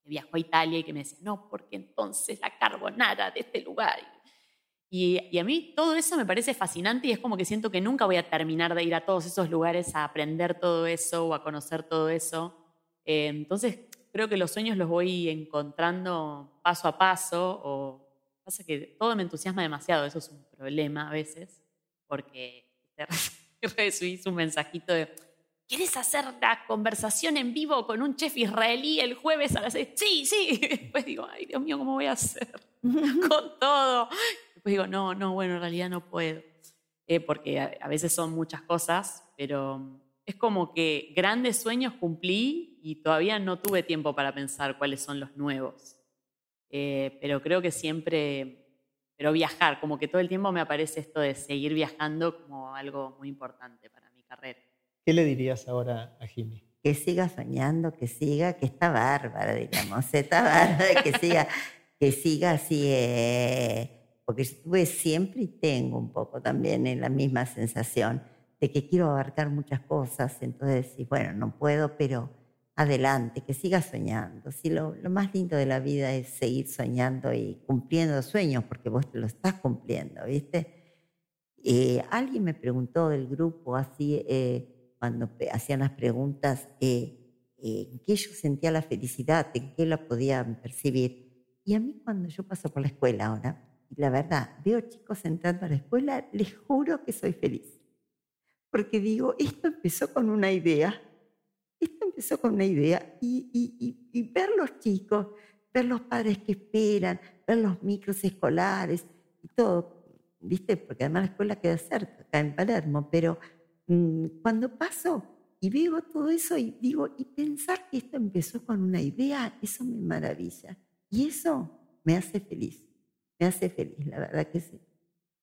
viajó a Italia y que me decía, no, porque entonces la carbonara de este lugar. Y, y a mí todo eso me parece fascinante y es como que siento que nunca voy a terminar de ir a todos esos lugares a aprender todo eso o a conocer todo eso. Eh, entonces creo que los sueños los voy encontrando paso a paso o pasa que todo me entusiasma demasiado, eso es un problema a veces, porque recibí un mensajito de, ¿quieres hacer la conversación en vivo con un chef israelí el jueves a las seis? Sí, sí. Después digo, ay Dios mío, ¿cómo voy a hacer con todo? Después digo, no, no, bueno, en realidad no puedo, Eh, porque a, a veces son muchas cosas, pero es como que grandes sueños cumplí y todavía no tuve tiempo para pensar cuáles son los nuevos. Eh, pero creo que siempre, pero viajar, como que todo el tiempo me aparece esto de seguir viajando como algo muy importante para mi carrera. ¿Qué le dirías ahora a Jimmy? Que siga soñando, que siga, que está bárbara, digamos, está bárbara, que siga, que siga así, eh, porque estuve siempre y tengo un poco también en la misma sensación de que quiero abarcar muchas cosas, entonces, y bueno, no puedo, pero adelante, que siga soñando. Si lo, más lindo de la vida es seguir soñando y cumpliendo sueños, porque vos te lo estás cumpliendo, ¿viste? Eh, alguien me preguntó del grupo así, eh, cuando hacían las preguntas, eh, en qué yo sentía la felicidad, en qué la podía percibir. Y a mí cuando yo paso por la escuela ahora, la verdad, veo chicos entrando a la escuela, les juro que soy feliz porque digo, esto empezó con una idea, esto empezó con una idea, y, ver los chicos, ver los padres que esperan, ver los micros escolares y todo, ¿viste? Porque además la escuela queda cerca, acá en Palermo, pero cuando paso y veo todo eso y digo, y pensar que esto empezó con una idea, eso me maravilla. Y eso me hace feliz, me hace feliz, la verdad que sí.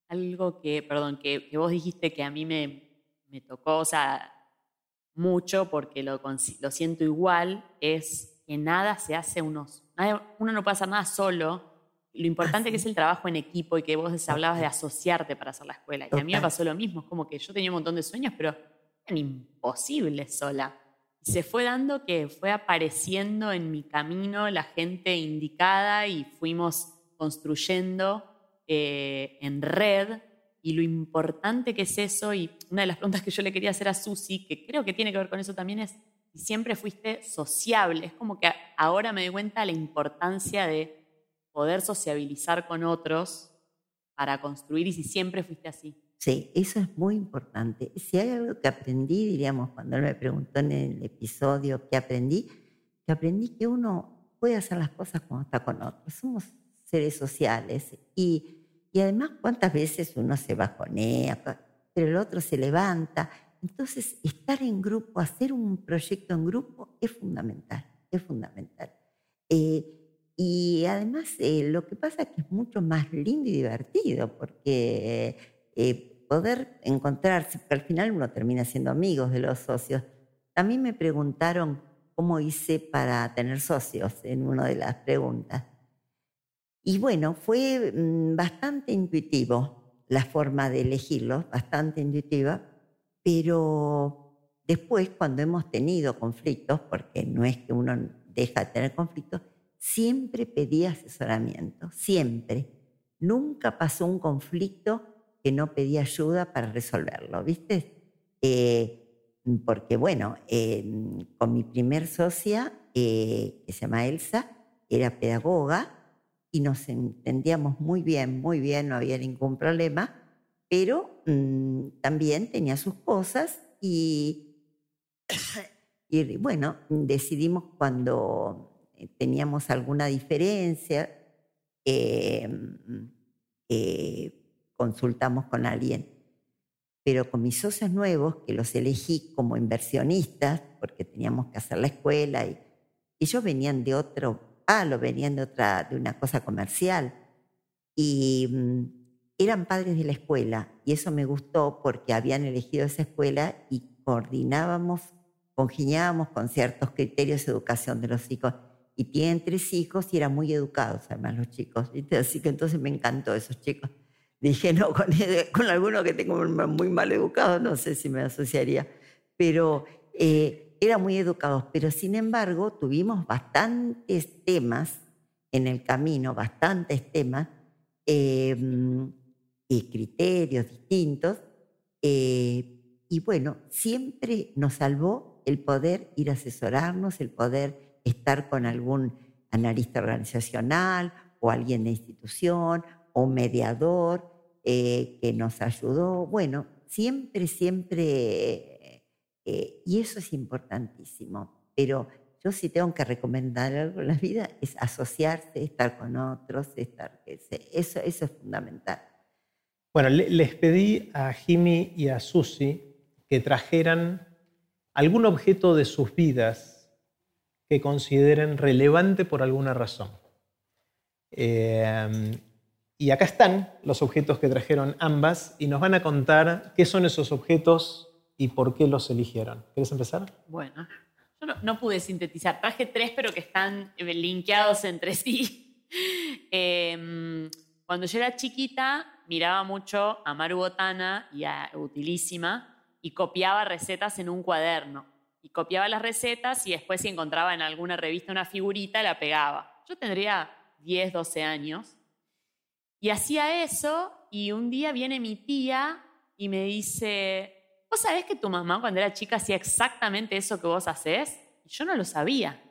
Algo que, perdón, que vos dijiste que a mí me, me tocó, o sea, mucho porque lo, lo siento igual, es que nada se hace unos, uno no puede hacer nada solo. Lo importante que es el trabajo en equipo y que vos hablabas de asociarte para hacer la escuela. Y a mí me pasó lo mismo, es como que yo tenía un montón de sueños, pero eran imposibles sola. se fue dando que fue apareciendo en mi camino la gente indicada y fuimos construyendo eh, en red y lo importante que es eso, y una de las preguntas que yo le quería hacer a Susi, que creo que tiene que ver con eso también, es si siempre fuiste sociable. Es como que ahora me doy cuenta de la importancia de poder sociabilizar con otros para construir y si siempre fuiste así. Sí, eso es muy importante. Si hay algo que aprendí, diríamos, cuando él me preguntó en el episodio qué aprendí, que aprendí que uno puede hacer las cosas cuando está con otros. Somos seres sociales y y además, ¿cuántas veces uno se bajonea, pero el otro se levanta? Entonces, estar en grupo, hacer un proyecto en grupo es fundamental, es fundamental. Eh, y además, eh, lo que pasa es que es mucho más lindo y divertido, porque eh, poder encontrarse, porque al final uno termina siendo amigos de los socios. También me preguntaron cómo hice para tener socios en una de las preguntas. Y bueno, fue mm, bastante intuitivo la forma de elegirlo, bastante intuitiva, pero después cuando hemos tenido conflictos, porque no es que uno deja de tener conflictos, siempre pedí asesoramiento, siempre. Nunca pasó un conflicto que no pedí ayuda para resolverlo, ¿viste? Eh, porque bueno, con mi primer socia, eh, que se llama Elsa, era pedagoga, y nos entendíamos muy bien, muy bien, no había ningún problema, pero mm, también tenía sus cosas y, y bueno, decidimos cuando eh, teníamos alguna diferencia, em, eh, consultamos con alguien. Pero con mis socios nuevos, que los elegí como inversionistas, porque teníamos que hacer la escuela, y ellos venían de otro lo venían de, otra, de una cosa comercial. Y mm, eran padres de la escuela y eso me gustó porque habían elegido esa escuela y coordinábamos, congeniábamos con ciertos criterios de educación de los hijos. Y tienen tres hijos y eran muy educados además los chicos. Así que entonces me encantó esos chicos. Dije, no, con, con alguno que tengo muy mal educado no sé si me asociaría. Pero eh, eran muy educados, pero sin embargo tuvimos bastantes temas en el camino, bastantes temas em, y criterios distintos. Eh, y bueno, siempre nos salvó el poder ir a asesorarnos, el poder estar con algún analista organizacional o alguien de institución o mediador eh, que nos ayudó. Bueno, siempre, siempre eh, y eso es importantísimo. Pero yo sí tengo que recomendar algo en la vida, es asociarse, estar con otros, estar, eso, eso es fundamental. Bueno, les pedí a Jimmy y a Susi que trajeran algún objeto de sus vidas que consideren relevante por alguna razón. Eh, y acá están los objetos que trajeron ambas y nos van a contar qué son esos objetos y por qué los eligieron. ¿Quieres empezar? Bueno, yo no, pude sintetizar. Traje tres, pero que están eh, linkeados entre sí. Em, cuando yo era chiquita, miraba mucho a Maru Botana y a Utilísima y copiaba recetas en un cuaderno. Y copiaba las recetas y después si encontraba en alguna revista una figurita, la pegaba. Yo tendría 10, 12 años. Y hacía eso y un día viene mi tía y me dice, ¿vos sabés que tu mamá cuando era chica hacía exactamente eso que vos hacés? Y yo no lo sabía.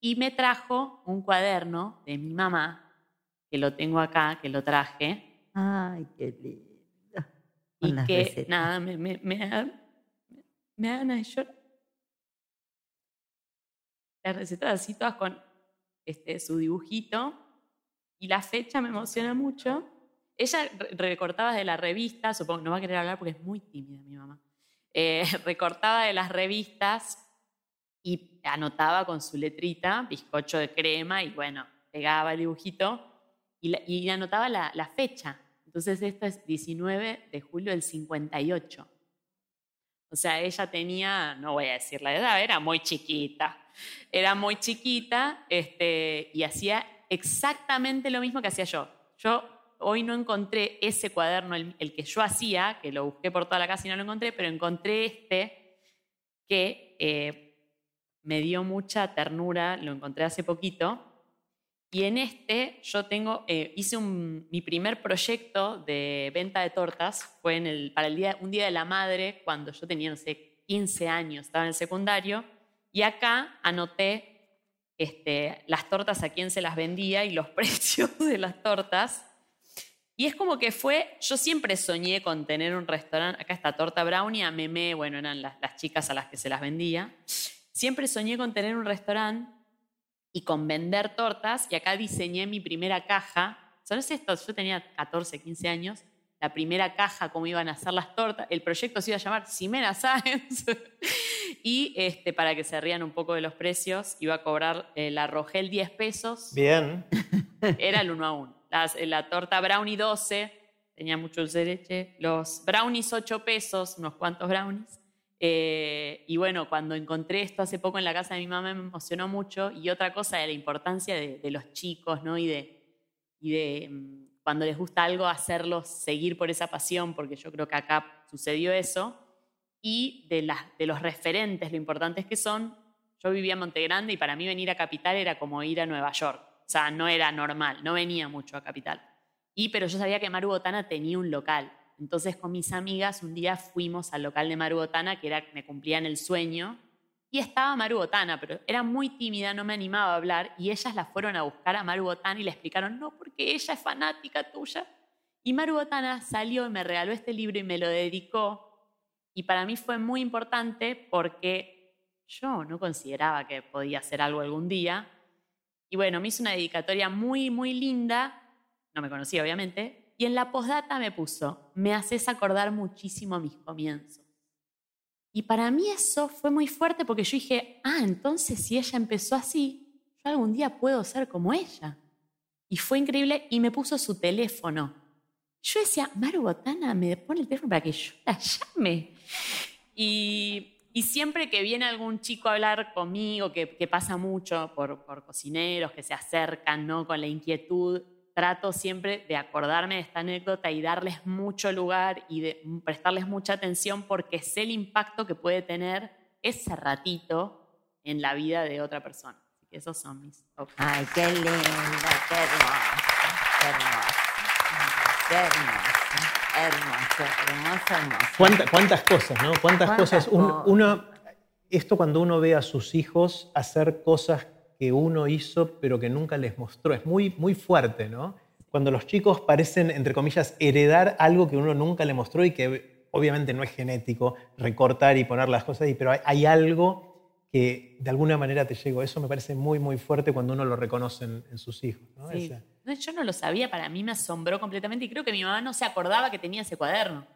Y me trajo un cuaderno de mi mamá, que lo tengo acá, que lo traje. Ay, qué lindo. y que, nada, me, me, me, me dan a llorar. Las recetas así todas con este, su dibujito y la fecha me emociona mucho. Ella recortaba de la revista, supongo no va a querer hablar porque es muy tímida mi mamá. Eh, recortaba de las revistas y anotaba con su letrita, bizcocho de crema, y bueno, pegaba el dibujito y, anotaba la, la, fecha. Entonces esto es 19 de julio del 58. O sea, ella tenía, no voy a decir la edad, era muy chiquita. Era muy chiquita este, y hacía exactamente lo mismo que hacía yo. Yo hoy no encontré ese cuaderno, el, que yo hacía, que lo busqué por toda la casa y no lo encontré, pero encontré este que eh, me dio mucha ternura, lo encontré hace poquito. Y en este yo tengo, eh, hice mi primer proyecto de venta de tortas, fue para el día, un día de la madre, cuando yo tenía, no sé, 15 años, estaba en el secundario, y acá anoté este, las tortas a quién se las vendía y los precios de las tortas. Y es como que fue, yo siempre soñé con tener un restaurante, acá está torta brownie, a Meme, bueno, eran las, chicas a las que se las vendía. Siempre soñé con tener un restaurante y con vender tortas y acá diseñé mi primera caja. ¿Sabes esto? Yo tenía 14, 15 años la primera caja, cómo iban a hacer las tortas. El proyecto se iba a llamar Simena Science. y este, para que se rían un poco de los precios, iba a cobrar eh, la Rogel 10 pesos. Bien. Era el uno a uno. la torta brownie 12, tenía mucho dulce de leche. Los brownies 8 pesos, unos cuantos brownies. Eh, y bueno, cuando encontré esto hace poco en la casa de mi mamá me emocionó mucho. Y otra cosa de la importancia de, de los chicos, ¿no? Y de, y de mm, cuando les gusta algo, hacerlos seguir por esa pasión, porque yo creo que acá sucedió eso, y de, los referentes, lo importantes que son. Yo vivía en Montegrande y para mí venir a Capital era como ir a Nueva York, o sea, no era normal, no venía mucho a Capital. Y pero yo sabía que Maru Botana tenía un local, entonces con mis amigas un día fuimos al local de Maru Botana, que era, me cumplían el sueño, y estaba Maru Botana, pero era muy tímida, no me animaba a hablar, y ellas la fueron a buscar a Maru Botana y le explicaron, no, porque ella es fanática tuya. Y Maru Botana salió y me regaló este libro y me lo dedicó, y para mí fue muy importante porque yo no consideraba que podía hacer algo algún día. Y bueno, me hizo una dedicatoria muy, muy linda, no me conocía obviamente, y en la postdata me puso, me haces acordar muchísimo mis comienzos. Y para mí eso fue muy fuerte porque yo dije, ah, entonces si ella empezó así, yo algún día puedo ser como ella. Y fue increíble y me puso su teléfono. Yo decía, Maru Botana me pone el teléfono para que yo la llame. Y, siempre que viene algún chico a hablar conmigo, que, pasa mucho por, por, cocineros que se acercan ¿no? con la inquietud, trato siempre de acordarme de esta anécdota y darles mucho lugar y de prestarles mucha atención porque sé el impacto que puede tener ese ratito en la vida de otra persona. Que esos son mis Ay, qué lindo, qué hermoso, qué hermoso, hermoso, hermoso, ¿Cuántas, cosas, ¿no? ¿Cuántas, cosas? uno, esto cuando uno ve a sus hijos hacer cosas que uno hizo pero que nunca les mostró. Es muy, muy fuerte, ¿no? Cuando los chicos parecen, entre comillas, heredar algo que uno nunca le mostró y que obviamente no es genético, recortar y poner las cosas ahí, pero hay, algo que de alguna manera te llegó. Eso me parece muy, muy fuerte cuando uno lo reconoce en, sus hijos. ¿no? yo no lo sabía, para mí me asombró completamente y creo que mi mamá no se acordaba que tenía ese cuaderno.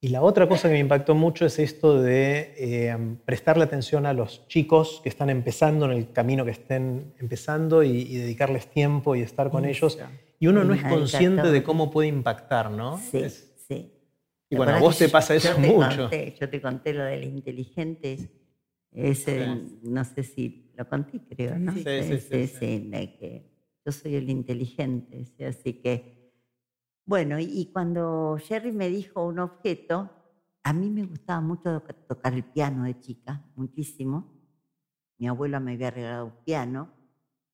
Y la otra cosa que me impactó mucho es esto de eh, prestarle atención a los chicos que están empezando en el camino que estén empezando y, dedicarles tiempo y estar con ellos. Y uno no es consciente de cómo puede impactar, ¿no? Sí, sí. Y bueno, a vos te pasa eso mucho. yo te conté lo del inteligente, ese, no sé si lo conté, creo, ¿no? Sí, sí, sí. sí, que yo soy el inteligente, así que bueno, y cuando Jerry me dijo un objeto, a mí me gustaba mucho tocar el piano de chica, muchísimo. Mi abuela me había regalado un piano.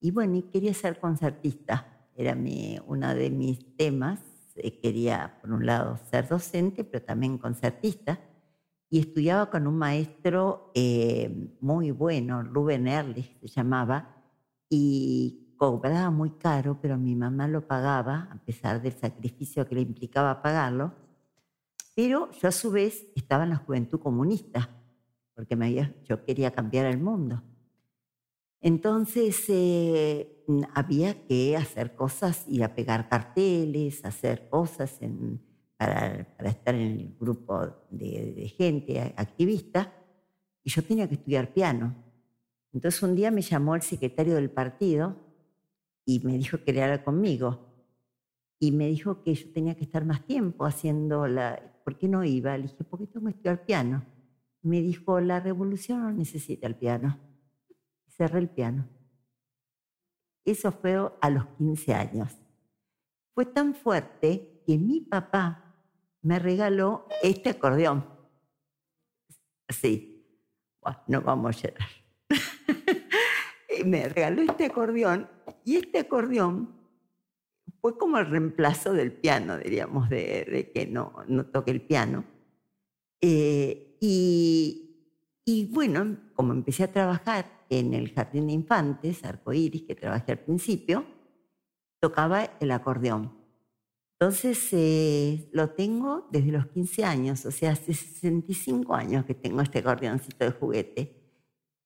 Y bueno, y quería ser concertista. Era mi, uno de mis temas. Eh, quería, por un lado, ser docente, pero también concertista. Y estudiaba con un maestro eh, muy bueno, Rubén Erlich se llamaba. Y cobraba muy caro, pero mi mamá lo pagaba, a pesar del sacrificio que le implicaba pagarlo. Pero yo a su vez estaba en la juventud comunista, porque me había, yo quería cambiar el mundo. Entonces eh, había que hacer cosas, ir a pegar carteles, hacer cosas para, para, estar en el grupo de, de gente activista, y yo tenía que estudiar piano. Entonces un día me llamó el secretario del partido y me dijo que haga conmigo. Y me dijo que yo tenía que estar más tiempo haciendo la... ¿Por qué no iba? Le dije, porque tengo que estudiar piano. Me dijo, la revolución no necesita el piano. Cerré el piano. Eso fue a los 15 años. Fue tan fuerte que mi papá me regaló este acordeón. Sí, no vamos a llorar. me regaló este acordeón y este acordeón fue como el reemplazo del piano, diríamos, de, que no, no toque el piano. Eh, y, y, bueno, como empecé a trabajar en el Jardín de Infantes, Arcoíris, que trabajé al principio, tocaba el acordeón. Entonces eh, lo tengo desde los 15 años, o sea, hace 65 años que tengo este acordeoncito de juguete.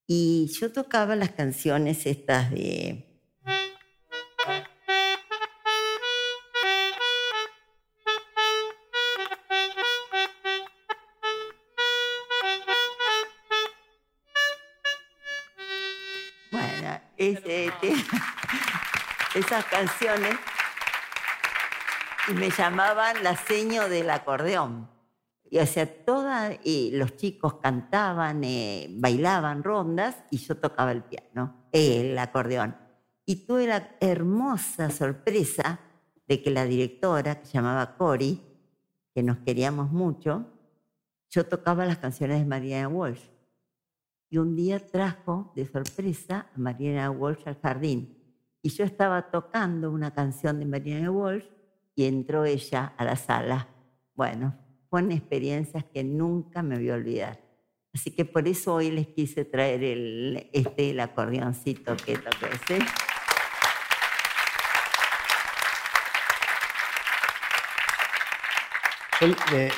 Y yo tocaba las canciones estas de... Bueno, este, esas canciones y me llamaban la seño del acordeón. Y o sea, todas, y los chicos cantaban, eh, bailaban rondas y yo tocaba el piano, el acordeón. Y tuve la hermosa sorpresa de que la directora, que se llamaba Cori, que nos queríamos mucho, yo tocaba las canciones de Mariana Walsh. Y un día trajo de sorpresa a Mariana Walsh al jardín. Y yo estaba tocando una canción de Mariana Walsh y entró ella a la sala. Bueno, con experiencias que nunca me voy a olvidar. Así que por eso hoy les quise traer el, este, el acordeoncito que toqué. ¿sí? Yo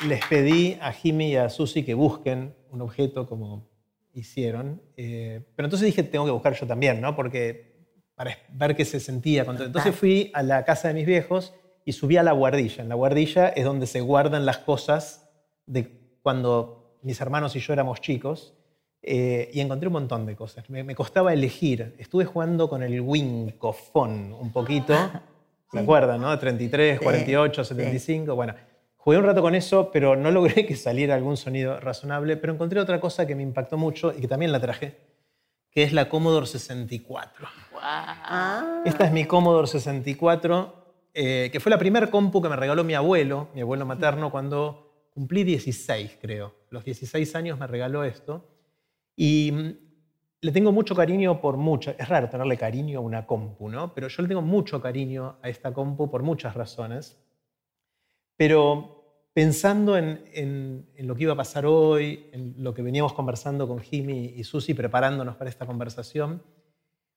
les pedí a Jimmy y a Susi que busquen un objeto como hicieron, eh, pero entonces dije, tengo que buscar yo también, ¿no? Porque para ver qué se sentía. Entonces fui a la casa de mis viejos y subí a la guardilla. En la guardilla es donde se guardan las cosas de cuando mis hermanos y yo éramos chicos. Eh, y encontré un montón de cosas. Me, costaba elegir. Estuve jugando con el Wincofon un poquito. ¿Se acuerdan, no? 33, 48, 75. Bueno, jugué un rato con eso, pero no logré que saliera algún sonido razonable. Pero encontré otra cosa que me impactó mucho y que también la traje, que es la Commodore 64. Esta es mi Commodore 64 eh, que fue la primera compu que me regaló mi abuelo, mi abuelo materno, cuando cumplí 16, creo. Los 16 años me regaló esto. Y mm, le tengo mucho cariño por mucho. Es raro tenerle cariño a una compu, ¿no? Pero yo le tengo mucho cariño a esta compu por muchas razones. Pero pensando en, en, lo que iba a pasar hoy, en lo que veníamos conversando con Jimmy y Susi preparándonos para esta conversación,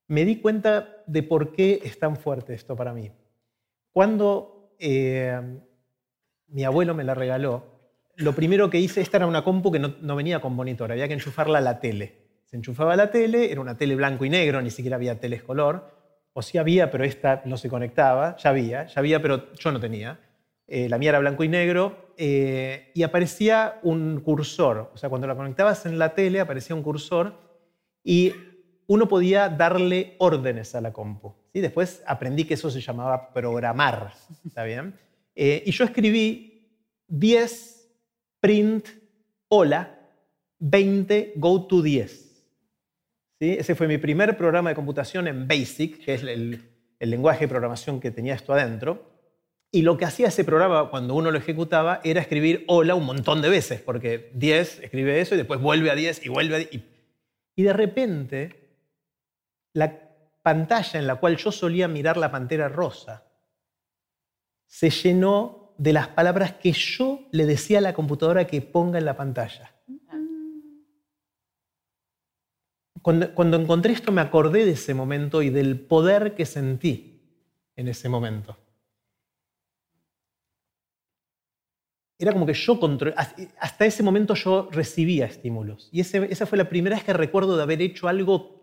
me di cuenta de por qué es tan fuerte esto para mí. Cuando eh, mi abuelo me la regaló, lo primero que hice, esta era una compu que no, venía con monitor, había que enchufarla a la tele. Se enchufaba a la tele, era una tele blanco y negro, ni siquiera había teles color, o sí había, pero esta no se conectaba, ya había, ya había, pero yo no tenía. eh, la mía era blanco y negro, eh, y aparecía un cursor. O sea, cuando la conectabas en la tele aparecía un cursor y uno podía darle órdenes a la compu. ¿Sí? Después aprendí que eso se llamaba programar. ¿Está bien? Eh, y yo escribí 10 print hola, 20 go to 10. ¿Sí? Ese fue mi primer programa de computación en BASIC, que es el, el lenguaje de programación que tenía esto adentro. Y lo que hacía ese programa cuando uno lo ejecutaba era escribir hola un montón de veces, porque 10 escribe eso y después vuelve a 10 y vuelve a 10. Y, y de repente, la pantalla en la cual yo solía mirar la pantera rosa se llenó de las palabras que yo le decía a la computadora que ponga en la pantalla. Cuando, cuando encontré esto me acordé de ese momento y del poder que sentí en ese momento. Era como que yo control, hasta ese momento yo recibía estímulos. Y esa fue la primera vez que recuerdo de haber hecho algo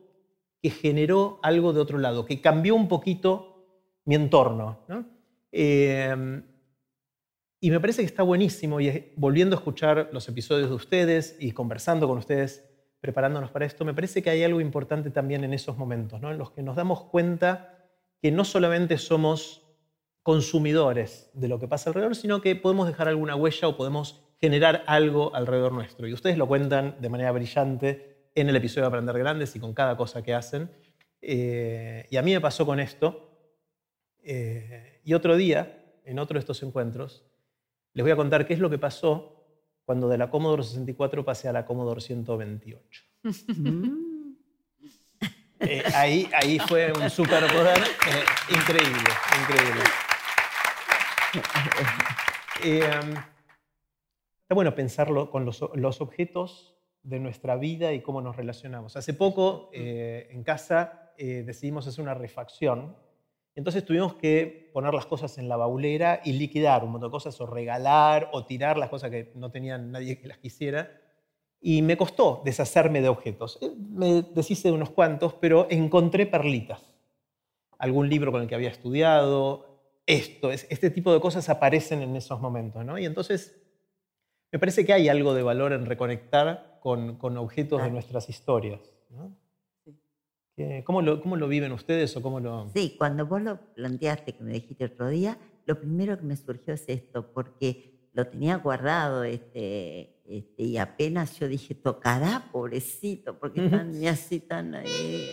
que generó algo de otro lado, que cambió un poquito mi entorno. ¿no? Eh, y me parece que está buenísimo, y volviendo a escuchar los episodios de ustedes y conversando con ustedes, preparándonos para esto, me parece que hay algo importante también en esos momentos, ¿no? en los que nos damos cuenta que no solamente somos consumidores de lo que pasa alrededor, sino que podemos dejar alguna huella o podemos generar algo alrededor nuestro. Y ustedes lo cuentan de manera brillante en el episodio de Aprender Grandes y con cada cosa que hacen. Eh, y a mí me pasó con esto. Eh, y otro día, en otro de estos encuentros, les voy a contar qué es lo que pasó cuando de la Commodore 64 pasé a la Commodore 128. Eh, ahí, ahí fue un superpoder eh, increíble, increíble. Eh, está bueno pensarlo con los, los, objetos de nuestra vida y cómo nos relacionamos. Hace poco en casa decidimos hacer una refacción entonces tuvimos que poner las cosas en la baulera y liquidar un montón de cosas, o regalar, o tirar las cosas que no tenían nadie que las quisiera. Y me costó deshacerme de objetos. Eh, me deshice de unos cuantos, pero encontré perlitas. Algún libro con el que había estudiado, esto, este tipo de cosas aparecen en esos momentos. ¿no? Y entonces me parece que hay algo de valor en reconectar con, con objetos de nuestras historias. ¿no? ¿Cómo lo, ¿Cómo lo, viven ustedes o cómo lo...? Sí, cuando vos lo planteaste, que me dijiste otro día, lo primero que me surgió es esto, porque lo tenía guardado este, este, y apenas yo dije, tocará, pobrecito, porque están así tan... Eh,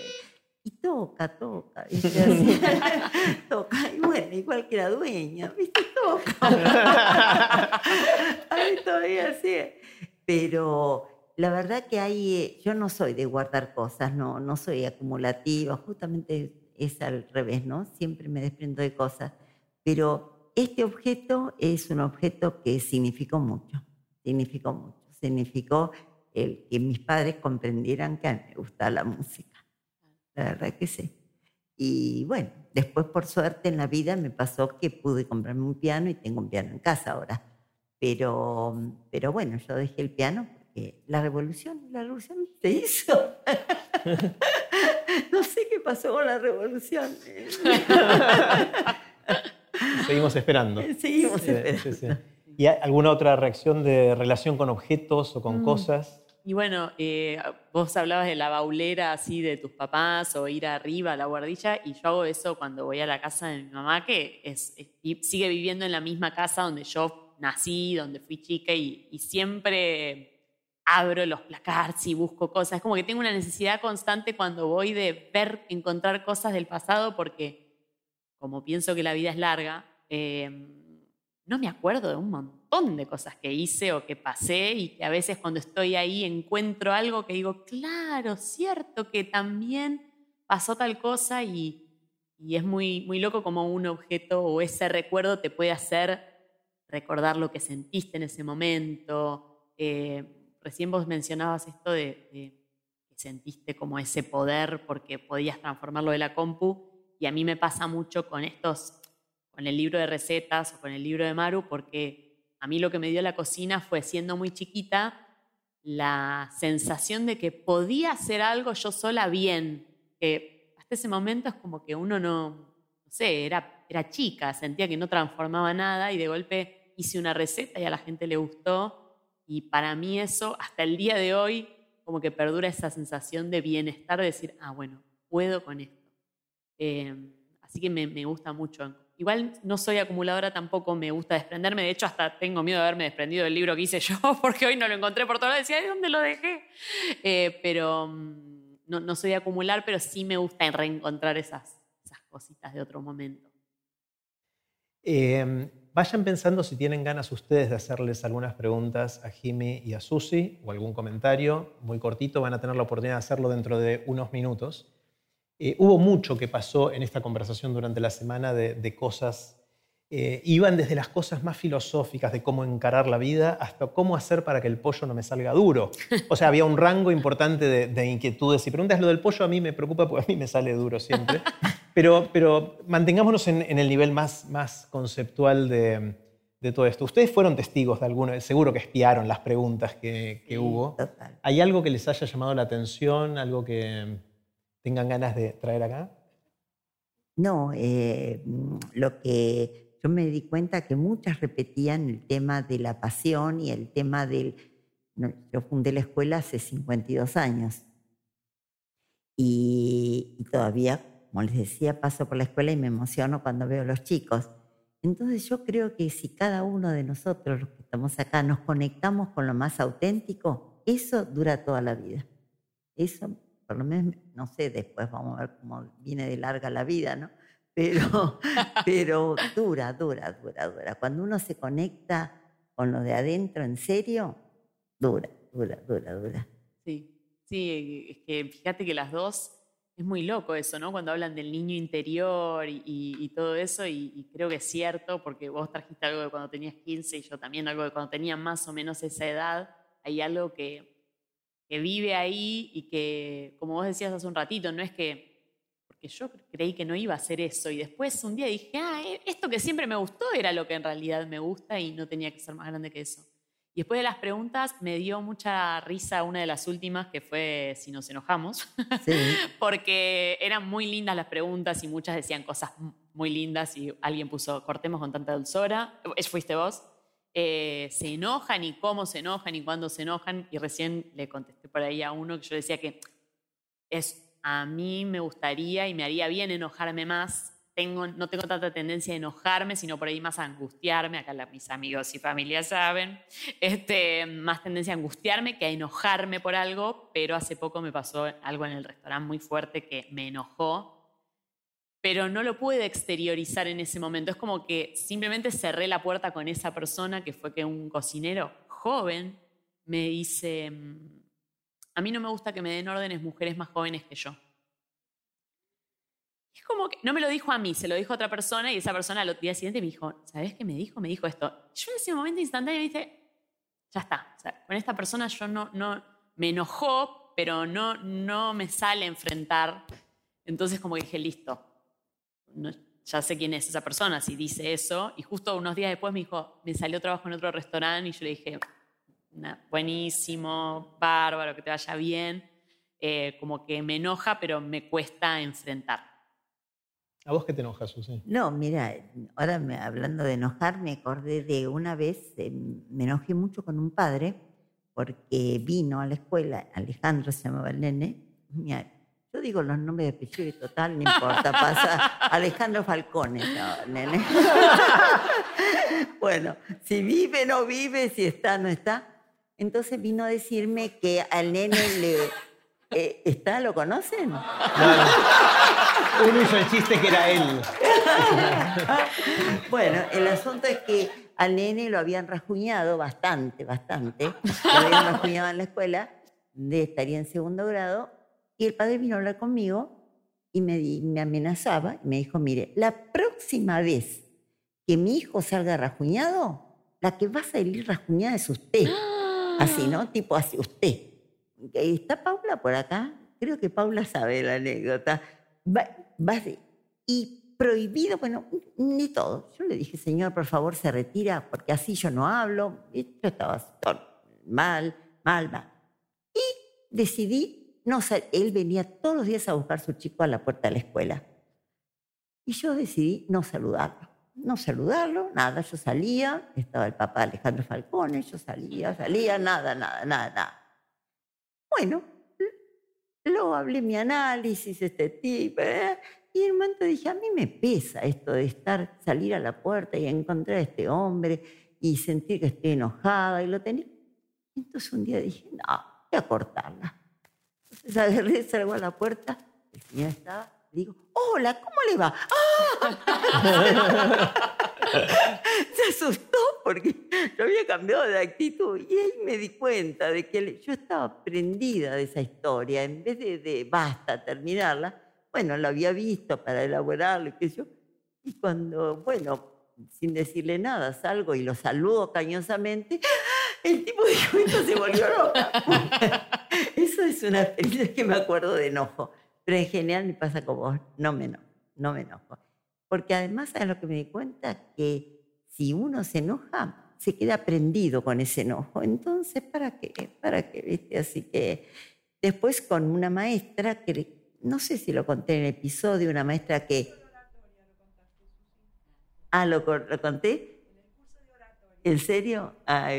y toca, toca. Así, toca, y bueno, igual que la dueña, ¿viste? Toca. Ahí todavía así. Pero la verdad que hay, eh, yo no soy de guardar cosas, no, no soy acumulativa, justamente es al revés, ¿no? Siempre me desprendo de cosas. Pero este objeto es un objeto que significó mucho, significó mucho. Significó el que mis padres comprendieran que a mí me gusta la música. La verdad que sí. Y bueno, después por suerte en la vida me pasó que pude comprarme un piano y tengo un piano en casa ahora. Pero, pero bueno, yo dejé el piano la revolución, la revolución se hizo. no sé qué pasó con la revolución. Seguimos esperando. Seguimos esperando. ¿Y alguna otra reacción de relación con objetos o con mm. cosas? Y bueno, eh, vos hablabas de la baulera así de tus papás o ir arriba a la guardilla y yo hago eso cuando voy a la casa de mi mamá que sigue viviendo en la misma casa donde yo nací, donde fui chica y, y siempre abro los placards y busco cosas. Es como que tengo una necesidad constante cuando voy de ver, encontrar cosas del pasado, porque como pienso que la vida es larga, em, no me acuerdo de un montón de cosas que hice o que pasé y que a veces cuando estoy ahí encuentro algo que digo, claro, cierto que también pasó tal cosa y, es muy, muy loco como un objeto o ese recuerdo te puede hacer recordar lo que sentiste en ese momento. Eh, recién vos mencionabas esto de, que sentiste como ese poder porque podías transformarlo de la compu y a mí me pasa mucho con estos, con el libro de recetas o con el libro de Maru porque a mí lo que me dio la cocina fue siendo muy chiquita la sensación de que podía hacer algo yo sola bien, que hasta ese momento es como que uno no, no sé, era era chica, sentía que no transformaba nada y de golpe hice una receta y a la gente le gustó. Y para mí eso, hasta el día de hoy, como que perdura esa sensación de bienestar, de decir, ah, bueno, puedo con esto. Eh, así que me, me gusta mucho Igual no soy acumuladora tampoco, me gusta desprenderme. De hecho, hasta tengo miedo de haberme desprendido del libro que hice yo, porque hoy no lo encontré por todo lado. Decía, ¿de dónde lo dejé? Eh, pero mm, no, soy de acumular, pero sí me gusta reencontrar esas, esas cositas de otro momento. Em, vayan pensando si tienen ganas ustedes de hacerles algunas preguntas a Jimmy y a Susi o algún comentario muy cortito. Van a tener la oportunidad de hacerlo dentro de unos minutos. Eh, hubo mucho que pasó en esta conversación durante la semana de, cosas, eh, iban desde las cosas más filosóficas de cómo encarar la vida hasta cómo hacer para que el pollo no me salga duro. O sea, había un rango importante de, inquietudes. Si preguntas lo del pollo, a mí me preocupa porque a mí me sale duro siempre. Pero, pero mantengámonos en, el nivel más, más conceptual de, todo esto. Ustedes fueron testigos de alguno, seguro que espiaron las preguntas que, hubo. ¿Hay algo que les haya llamado la atención? ¿Algo que, tengan ganas de traer acá? No, eh, lo que yo me di cuenta que muchas repetían el tema de la pasión y el tema del... yo fundé la escuela hace 52 años y, todavía, como les decía, paso por la escuela y me emociono cuando veo a los chicos. Entonces yo creo que si cada uno de nosotros, los que estamos acá, nos conectamos con lo más auténtico, eso dura toda la vida. Eso por lo menos, no sé, después vamos a ver cómo viene de larga la vida, ¿no? Pero, pero dura, dura, dura, dura. Cuando uno se conecta con lo de adentro en serio, dura, dura, dura, dura. Sí, sí, es que fíjate que las dos, es muy loco eso, ¿no? Cuando hablan del niño interior y, todo eso, y, y, creo que es cierto, porque vos trajiste algo de cuando tenías 15 y yo también algo de cuando tenía más o menos esa edad, hay algo que que vive ahí y que, como vos decías hace un ratito, no es que, porque yo creí que no iba a hacer eso y después un día dije, ah, e, esto que siempre me gustó era lo que en realidad me gusta y no tenía que ser más grande que eso. Y después de las preguntas me dio mucha risa una de las últimas, que fue si nos enojamos, porque eran muy lindas las preguntas y muchas decían cosas muy lindas y alguien puso, cortemos con tanta dulzura, fuiste vos, eh, se enojan y cómo se enojan y cuándo se enojan. Y recién le contesté por ahí a uno que yo decía que es, a mí me gustaría y me haría bien enojarme más. Tengo, no tengo tanta tendencia a enojarme, sino por ahí más a angustiarme. Acá mis amigos y familia saben. Este, más tendencia a angustiarme que a enojarme por algo. Pero hace poco me pasó algo en el restaurante muy fuerte que me enojó pero no lo pude exteriorizar en ese momento. Es como que simplemente cerré la puerta con esa persona que fue que un cocinero joven me dice, mm, a mí no me gusta que me den órdenes mujeres más jóvenes que yo. Es como que no me lo dijo a mí, se lo dijo a otra persona y esa persona al día siguiente me dijo, ¿sabes qué me dijo? Me dijo esto. Yo en ese momento instantáneo dije, ya está, con esta persona yo no, me enojó, pero no, no me sale enfrentar. Entonces como que dije, listo, ya sé quién es esa persona si dice eso. Y justo unos días después me dijo, me salió trabajo en otro restaurante y yo le dije, buenísimo, bárbaro, que te vaya bien. Eh, como que me enoja, pero me cuesta enfrentar. ¿A vos qué te enojas, Susi? No, mira, ahora hablando de enojar, me acordé de una vez, eh, me enojé mucho con un padre porque vino a la escuela, Alejandro se llamaba el nene, yo digo los nombres de apellido y total, no importa, pasa Alejandro Falcone, no, nene. bueno, si vive, no vive, si está, no está. Entonces vino a decirme que al nene le... Eh, ¿Está? ¿Lo conocen? Uno hizo el chiste que era él. bueno, el asunto es que al nene lo habían rajuñado bastante, bastante. Lo habían rajuñado en la escuela, de, estaría en segundo grado, y el padre vino a hablar conmigo y me, me amenazaba y me dijo, mire, la próxima vez que mi hijo salga rajuñado, la que va a salir rajuñada es usted. Así, ¿no? Tipo así, usted. ¿Está Paula por acá? Creo que Paula sabe la anécdota. Va, y prohibido, bueno, ni todo. Yo le dije, señor, por favor, se retira, porque así yo no hablo. Y yo estaba mal, mal, mal. Y decidí él venía todos los días a buscar a su chico a la puerta de la escuela. Y yo decidí no saludarlo. No saludarlo, nada. Yo salía, estaba el papá Alejandro Falcone, yo salía, salía, nada, nada, nada, nada. Bueno, luego hablé mi análisis, este tipo, ¿eh? y en un momento dije, a mí me pesa esto de estar, salir a la puerta y encontrar a este hombre y sentir que estoy enojada y lo tenía. Entonces un día dije, no, voy a cortarla. Salgo a la puerta, el señor estaba, digo, hola, ¿cómo le va? ¡Ah! Se asustó porque yo había cambiado de actitud y ahí me di cuenta de que yo estaba prendida de esa historia. En vez de, de basta, terminarla, bueno, la había visto para elaborarlo, qué yo. Y cuando, bueno, sin decirle nada, salgo y lo saludo cañosamente, el tipo de momento se volvió loca. Eso es una experiencia que me acuerdo de enojo. Pero en general me pasa como vos, no me enojo, no me enojo. Porque además, ¿sabes lo que me di cuenta? Que si uno se enoja, se queda prendido con ese enojo. Entonces, ¿para qué? ¿Para qué? ¿Viste? Así que después con una maestra, que no sé si lo conté en el episodio, una maestra que... Ah, ¿lo, lo conté? ¿En serio? Ah,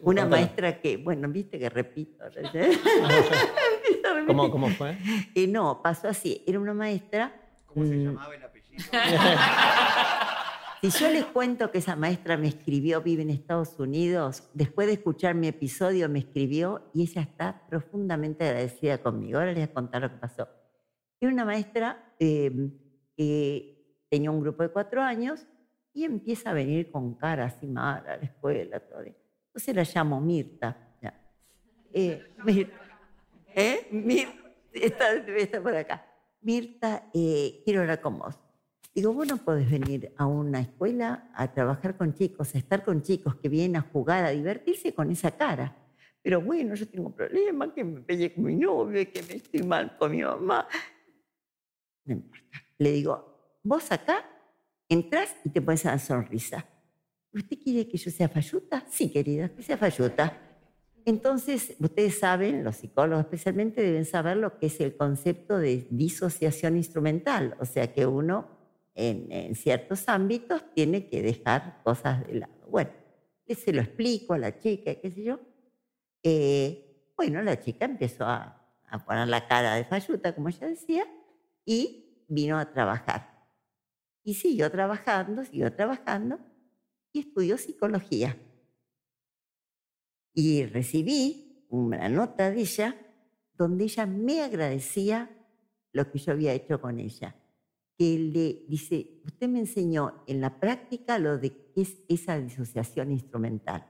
una maestra que, bueno, viste que repito. ¿Cómo, ¿Cómo, fue? Y no, pasó así. Era una maestra. ¿Cómo se llamaba el apellido? Si yo les cuento que esa maestra me escribió, vive en Estados Unidos, después de escuchar mi episodio me escribió y ella está profundamente agradecida conmigo. Ahora les voy a contar lo que pasó. Era una maestra eh, que tenía un grupo de cuatro años y empieza a venir con cara así mal a la escuela. Todo. Entonces la llamo Mirta. Eh, Mirta. ¿Eh? Mirta. Está, está, por acá. Mirta, eh, quiero hablar con vos. Digo, vos no podés venir a una escuela a trabajar con chicos, a estar con chicos que vienen a jugar, a divertirse con esa cara. Pero bueno, yo tengo problemas, que me peleé con mi novio, que me estoy mal con mi mamá. No importa. Le digo, vos acá Entras y te pones una sonrisa. ¿Usted quiere que yo sea falluta? Sí, querida, que sea falluta. Entonces, ustedes saben, los psicólogos especialmente deben saber lo que es el concepto de disociación instrumental, o sea que uno en, ciertos ámbitos tiene que dejar cosas de lado. Bueno, se lo explico a la chica, qué sé yo. Eh, bueno, la chica empezó a, a poner la cara de falluta, como ella decía, y vino a trabajar. Y siguió trabajando, siguió trabajando y estudió psicología. Y recibí una nota de ella donde ella me agradecía lo que yo había hecho con ella. Que le dice, usted me enseñó en la práctica lo de esa disociación instrumental.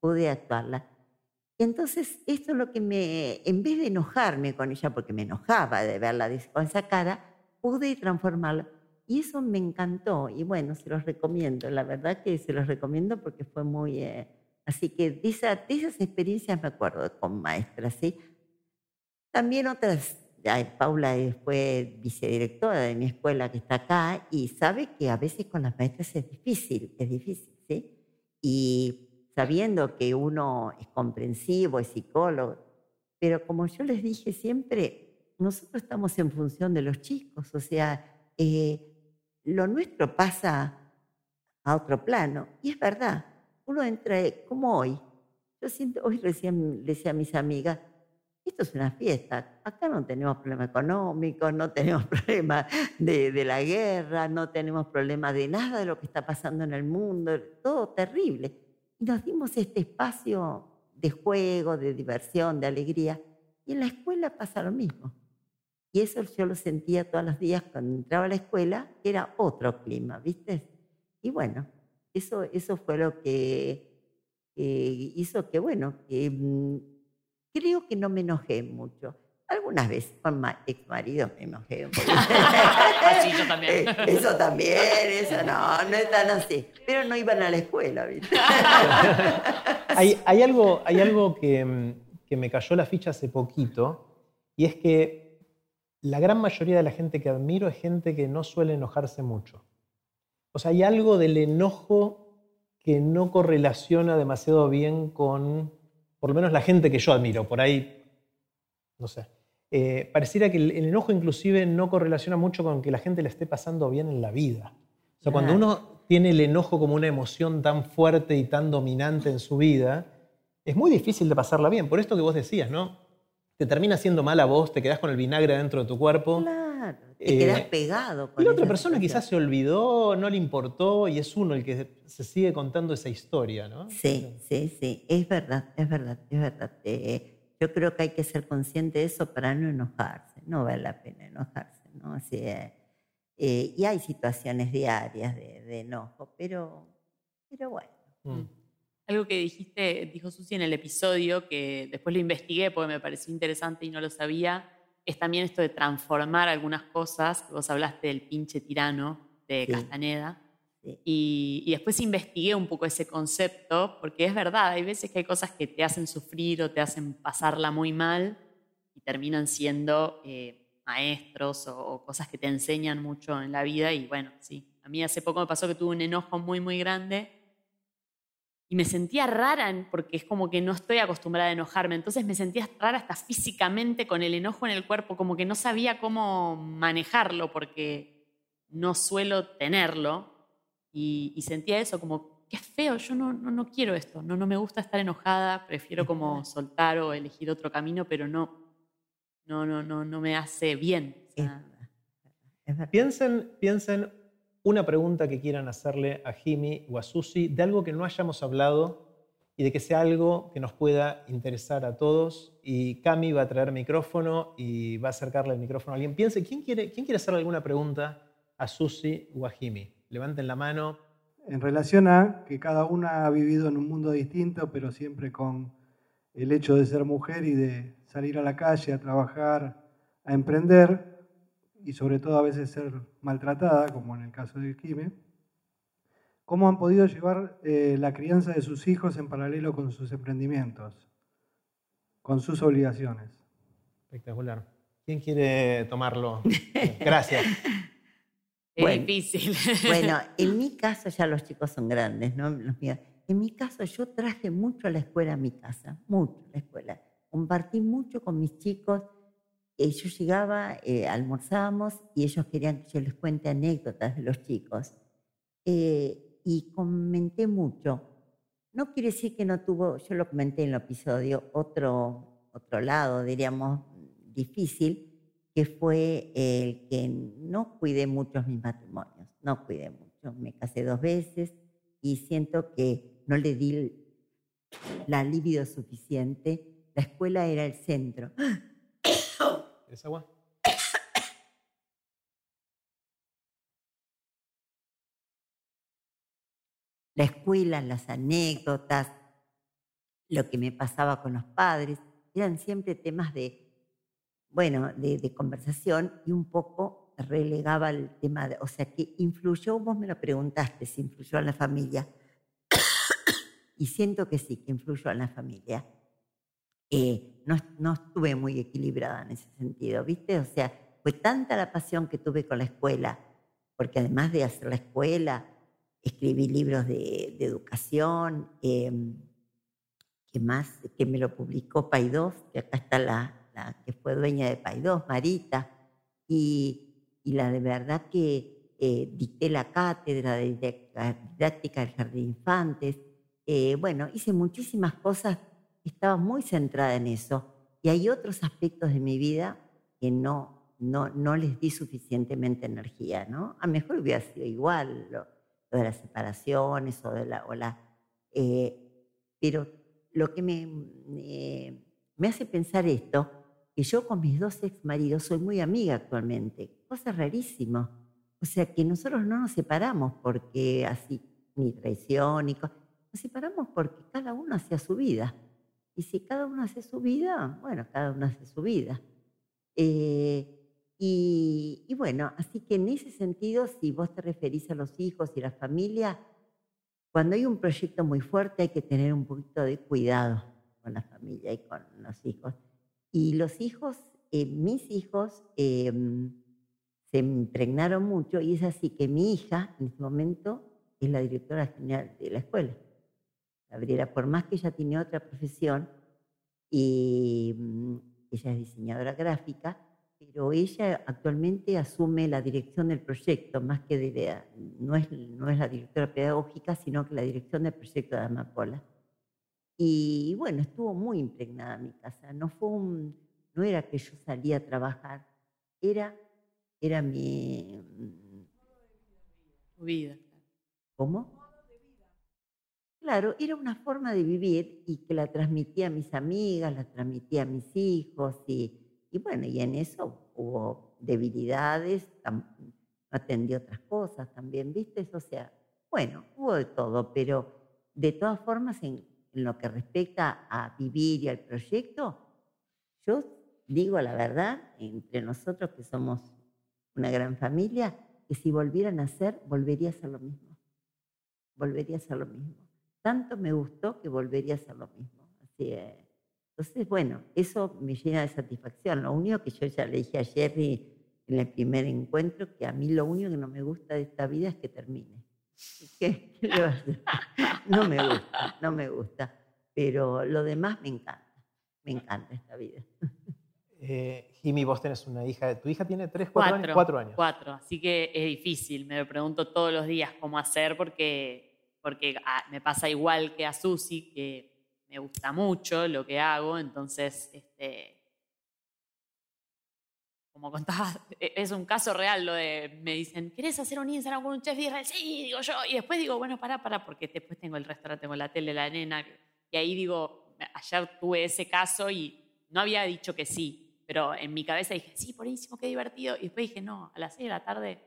Pude actuarla. Entonces, esto es lo que me, en vez de enojarme con ella, porque me enojaba de verla con esa cara, pude transformarla y eso me encantó y bueno, se los recomiendo, la verdad que se los recomiendo porque fue muy... Eh, así que de, esas experiencias me acuerdo con maestras, ¿sí? También otras, Paula fue vicedirectora de mi escuela que está acá y sabe que a veces con las maestras es difícil, es difícil, ¿sí? Y sabiendo que uno es comprensivo, es psicólogo, pero como yo les dije siempre, nosotros estamos en función de los chicos, o sea, eh, lo nuestro pasa a otro plano. Y es verdad, uno entra como hoy. Yo siento, hoy recién decía a mis amigas, esto es una fiesta, acá no tenemos problema económico, no tenemos problema de, de, la guerra, no tenemos problema de nada de lo que está pasando en el mundo, todo terrible. Y nos dimos este espacio de juego, de diversión, de alegría. Y en la escuela pasa lo mismo. Y eso yo lo sentía todos los días cuando entraba a la escuela, que era otro clima, ¿viste? Y bueno, eso, eso fue lo que hizo que, bueno, que, mm, creo que no me enojé mucho. Algunas veces con mi ex marido me enojé un poco. Así yo también. Eh, eso también, eso no, no es tan así. Pero no iban a la escuela, ¿viste? hay, hay, algo, hay algo que, mm, que me cayó la ficha hace poquito, y es que la gran mayoría de la gente que admiro es gente que no suele enojarse mucho. O sea, hay algo del enojo que no correlaciona demasiado bien con, por lo menos la gente que yo admiro, por ahí, no sé. eh, pareciera que el, enojo inclusive no correlaciona mucho con que la gente le esté pasando bien en la vida. O sea, cuando uno tiene el enojo como una emoción tan fuerte y tan dominante en su vida, es muy difícil de pasarla bien. Por esto que vos decías, ¿no? Te termina haciendo mal a vos, te quedás con el vinagre dentro de tu cuerpo. Claro, te quedás eh, pegado. Con y la otra persona quizás se olvidó, no le importó y es uno el que se sigue contando esa historia, ¿no? Sí, sí, sí, es verdad, es verdad, es verdad. Eh, yo creo que hay que ser consciente de eso para no enojarse, no vale la pena enojarse, ¿no? Así, eh, y hay situaciones diarias de, enojo, pero, pero bueno. Mm. Algo que dijiste, dijo Susi en el episodio, que después lo investigué porque me pareció interesante y no lo sabía, es también esto de transformar algunas cosas. Vos hablaste del pinche tirano de Castaneda. Y, después investigué un poco ese concepto, porque es verdad, hay veces que hay cosas que te hacen sufrir o te hacen pasarla muy mal y terminan siendo eh, maestros o, cosas que te enseñan mucho en la vida. Y bueno, sí, a mí hace poco me pasó que tuve un enojo muy, muy grande y me sentía rara porque es como que no estoy acostumbrada a enojarme. Entonces me sentía rara hasta físicamente con el enojo en el cuerpo, como que no sabía cómo manejarlo porque no suelo tenerlo. Y, sentía eso, como, qué feo, yo no, no, quiero esto, no, no me gusta estar enojada, prefiero como soltar o elegir otro camino, pero no, no, no, no, no me hace bien. piensen, piensen una pregunta que quieran hacerle a Jimmy o a Susi de algo que no hayamos hablado y de que sea algo que nos pueda interesar a todos. Y Cami va a traer micrófono y va a acercarle el micrófono a alguien. Piense, ¿quién quiere, ¿quién quiere hacerle alguna pregunta a Susi o a Jimmy? Levanten la mano. En relación a que cada una ha vivido en un mundo distinto, pero siempre con el hecho de ser mujer y de salir a la calle, a trabajar, a emprender y sobre todo a veces ser maltratada, como en el caso de Jimé, ¿cómo han podido llevar eh, la crianza de sus hijos en paralelo con sus emprendimientos, con sus obligaciones? Espectacular. ¿Quién quiere tomarlo? Gracias. Es difícil. Bueno, en mi caso ya los chicos son grandes, ¿no? En mi caso yo traje mucho a la escuela a mi casa, mucho a la escuela. Compartí mucho con mis chicos. Yo llegaba, eh, almorzábamos y ellos querían que yo les cuente anécdotas de los chicos. Eh, y comenté mucho. No quiere decir que no tuvo, yo lo comenté en el episodio, otro, otro lado, diríamos, difícil, que fue el que no cuidé mucho mis matrimonios, no cuidé mucho. Me casé dos veces y siento que no le di la libido suficiente. La escuela era el centro. ¿Es agua? La escuela, las anécdotas, lo que me pasaba con los padres, eran siempre temas de bueno, de, conversación y un poco relegaba el tema, de, o sea, que influyó, vos me lo preguntaste, si influyó en la familia. y siento que sí, que influyó en la familia. Eh, no, no estuve muy equilibrada en ese sentido, ¿viste? O sea, fue tanta la pasión que tuve con la escuela, porque además de hacer la escuela, escribí libros de, educación, eh, que más, que me lo publicó Paidós, que acá está la, que fue dueña de Paidós, Marita, y, y, la de verdad que eh, dicté la cátedra de didáctica del jardín infantes. Eh, bueno, hice muchísimas cosas, estaba muy centrada en eso. Y hay otros aspectos de mi vida que no, no, no les di suficientemente energía, ¿no? A lo mejor hubiera sido igual lo, de las separaciones o de la... O la eh, pero lo que me, me hace pensar esto que yo con mis dos ex maridos soy muy amiga actualmente, cosa rarísima. O sea que nosotros no nos separamos porque así, ni traición, ni nos separamos porque cada uno hacía su vida. Y si cada uno hace su vida, bueno, cada uno hace su vida. Eh, y, y, bueno, así que en ese sentido, si vos te referís a los hijos y la familia, cuando hay un proyecto muy fuerte hay que tener un poquito de cuidado con la familia y con los hijos. Y los hijos, eh, mis hijos, em, se impregnaron mucho y es así que mi hija en este momento es la directora general de la escuela. Gabriela, por más que ella tiene otra profesión, y mm, ella es diseñadora gráfica, pero ella actualmente asume la dirección del proyecto, más que de no, es, no es la directora pedagógica, sino que la dirección del proyecto de Amapola. Y bueno, estuvo muy impregnada mi casa. No, fue un, no era que yo salía a trabajar, era, era mi... Vida. ¿Cómo? Claro, era una forma de vivir y que la transmitía a mis amigas, la transmitía a mis hijos y, bueno, y en eso hubo debilidades, atendí otras cosas también, ¿viste? O sea, bueno, hubo de todo, pero de todas formas, en, en lo que respecta a vivir y al proyecto, yo digo la verdad, entre nosotros que somos una gran familia, que si volvieran a hacer, volvería a hacer lo mismo. Volvería a hacer lo mismo tanto me gustó que volvería a hacer lo mismo. Así, entonces, bueno, eso me llena de satisfacción. Lo único que yo ya le dije a Jerry en el primer encuentro, que a mí lo único que no me gusta de esta vida es que termine. ¿Qué, le va a hacer? No me gusta, no me gusta. Pero lo demás me encanta. Me encanta esta vida. Eh, Jimmy, vos tenés una hija. ¿Tu hija tiene tres, cuatro, años? Cuatro años. Cuatro, así que es difícil. Me lo pregunto todos los días cómo hacer porque porque ah, me pasa igual que a Susi, que me gusta mucho lo que hago, entonces, este, como contabas, e, es un caso real lo de, me dicen, ¿querés hacer un Instagram con un chef Israel? Sí, digo yo, y después digo, bueno, pará, pará, porque después tengo el restaurante, tengo la tele, la nena, y ahí digo, ayer tuve ese caso y no había dicho que sí, pero en mi cabeza dije, sí, buenísimo, qué divertido, y después dije, no, a las seis de la tarde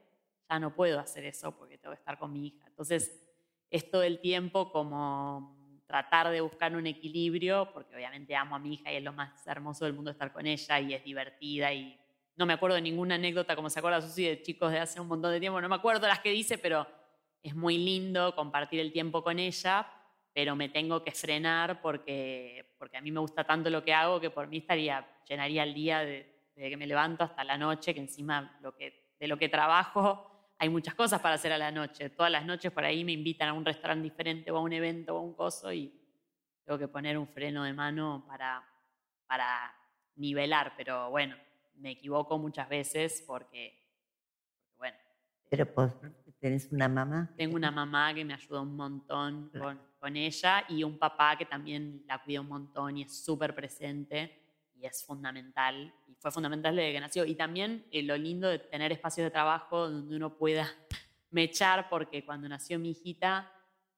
ya no puedo hacer eso porque tengo que estar con mi hija. Entonces, es todo el tiempo como tratar de buscar un equilibrio, porque obviamente amo a mi hija y es lo más hermoso del mundo estar con ella y es divertida y no me acuerdo de ninguna anécdota como se acuerda Susi de chicos de hace un montón de tiempo, no me acuerdo las que dice, pero es muy lindo compartir el tiempo con ella, pero me tengo que frenar porque, porque a mí me gusta tanto lo que hago que por mí estaría, llenaría el día de, desde que me levanto hasta la noche, que encima lo que, de lo que trabajo hay muchas cosas para hacer a la noche. Todas las noches por ahí me invitan a un restaurante diferente o a un evento o a un coso y tengo que poner un freno de mano para, para nivelar. Pero bueno, me equivoco muchas veces porque, bueno. Pero tenés una mamá. Tengo una mamá que me ayuda un montón con, con ella y un papá que también la cuida un montón y es súper presente y es fundamental, y fue fundamental desde que nació. Y también eh, lo lindo de tener espacios de trabajo donde uno pueda mechar, porque cuando nació mi hijita,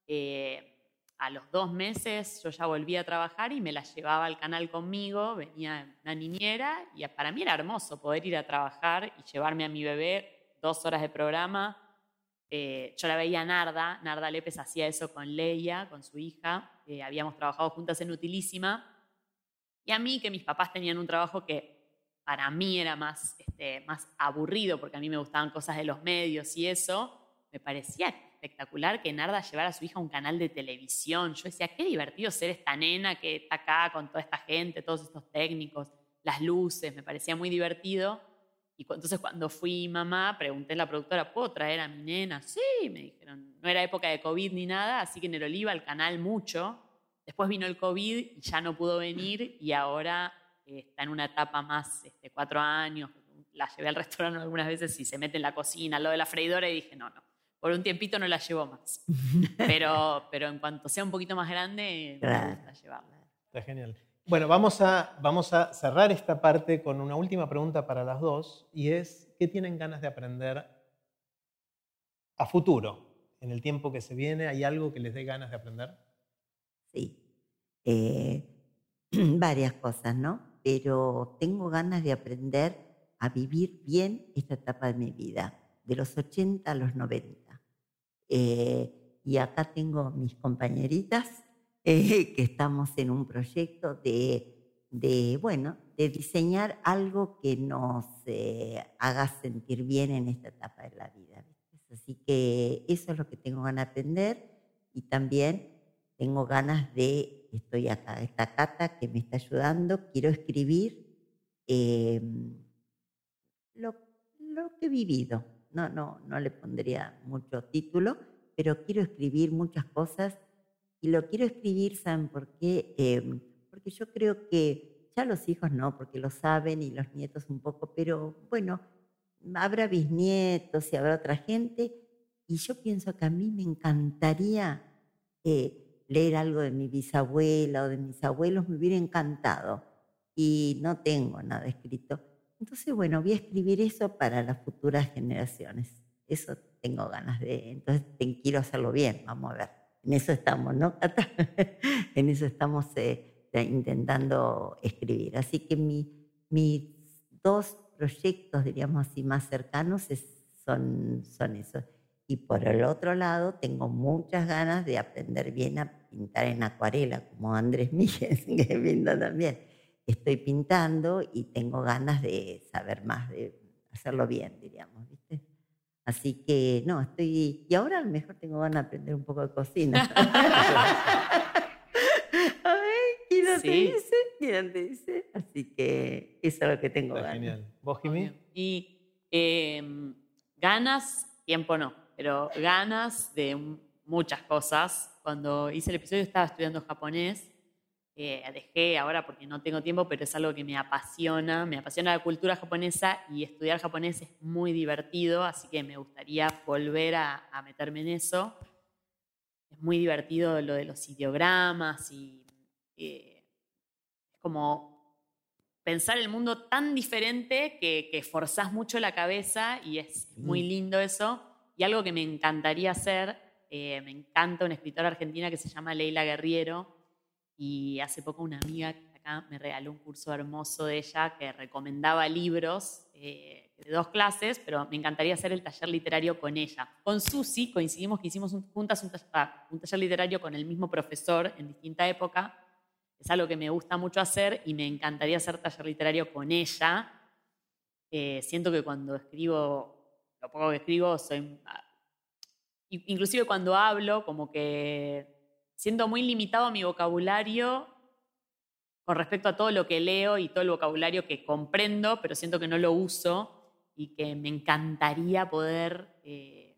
eh, a los dos meses yo ya volví a trabajar y me la llevaba al canal conmigo, venía una niñera, y para mí era hermoso poder ir a trabajar y llevarme a mi bebé dos horas de programa. Eh, yo la veía Narda, Narda Lépez hacía eso con Leia, con su hija, habíamos trabajado juntas en Utilísima, y a mí, que mis papás tenían un trabajo que para mí era más, este, más aburrido, porque a mí me gustaban cosas de los medios y eso, me parecía espectacular que Narda llevara a su hija a un canal de televisión. Yo decía, qué divertido ser esta nena que está acá con toda esta gente, todos estos técnicos, las luces, me parecía muy divertido. Y entonces cuando fui mamá, pregunté a la productora, ¿puedo traer a mi nena? Sí, me dijeron, no era época de COVID ni nada, así que en el iba al canal mucho. Después vino el COVID y ya no pudo venir y ahora eh, está en una etapa más, este, cuatro años. La llevé al restaurante algunas veces y se mete en la cocina, lo de la freidora y dije, no, no, por un tiempito no la llevo más. Pero, pero en cuanto sea un poquito más grande, me gusta llevarla. Está genial. Bueno, vamos a, vamos a cerrar esta parte con una última pregunta para las dos y es, ¿qué tienen ganas de aprender a futuro? En el tiempo que se viene, ¿hay algo que les dé ganas de aprender? Sí, eh, varias cosas, ¿no? Pero tengo ganas de aprender a vivir bien esta etapa de mi vida, de los 80 a los 90. Eh, y acá tengo mis compañeritas eh, que estamos en un proyecto de, de, bueno, de diseñar algo que nos haga sentir bien en esta etapa de la vida. Así que eso es lo que tengo ganas de aprender y también tengo ganas de, estoy acá, esta Cata que me está ayudando, quiero escribir em, lo, que he vivido. No, no, no le pondría mucho título, pero quiero escribir muchas cosas y lo quiero escribir, ¿saben por qué? Em, porque yo creo que ya los hijos no, porque lo saben y los nietos un poco, pero bueno, habrá bisnietos y habrá otra gente. Y yo pienso que a mí me encantaría eh, leer algo de mi bisabuela o de mis abuelos, me hubiera encantado. Y no tengo nada escrito. Entonces, bueno, voy a escribir eso para las futuras generaciones. Eso tengo ganas de, entonces quiero hacerlo bien, vamos a ver. En eso estamos, ¿no, en eso estamos eh, intentando escribir. Así que mi, mis dos proyectos, diríamos así, más cercanos son, son esos. Y por el otro lado, tengo muchas ganas de aprender bien a pintar en acuarela, como Andrés Miguel, que pinta también. Estoy pintando y tengo ganas de saber más, de hacerlo bien, diríamos, ¿viste? Así que, no, estoy... Y ahora a lo mejor tengo ganas de aprender un poco de cocina. a ver, ¿quién te dice? ¿Quién te dice? Así que eso es lo que tengo ganas. Genial. ¿Vos, Jimmy? Y em, ganas, tiempo no, pero ganas de muchas cosas. Cuando hice el episodio estaba estudiando japonés dejé ahora porque no tengo tiempo, pero es algo que me apasiona, me apasiona la cultura japonesa y estudiar japonés es muy divertido, así que me gustaría volver a, meterme en eso. Es muy divertido lo de los ideogramas y eh, es como pensar el mundo tan diferente que, que forzás mucho la cabeza y es muy lindo eso. Y algo que me encantaría hacer, eh, me encanta una escritora argentina que se llama Leila Guerriero, y hace poco una amiga me regaló un curso hermoso de ella que recomendaba libros eh, de dos clases, pero me encantaría hacer el taller literario con ella. Con Susi coincidimos que hicimos juntas un taller, ah, un taller literario con el mismo profesor en distinta época. Es algo que me gusta mucho hacer y me encantaría hacer taller literario con ella. Eh, siento que cuando escribo, lo poco que escribo, soy... Inclusive cuando hablo, como que siendo muy limitado mi vocabulario con respecto a todo lo que leo y todo el vocabulario que comprendo, pero siento que no lo uso y que me encantaría poder eh,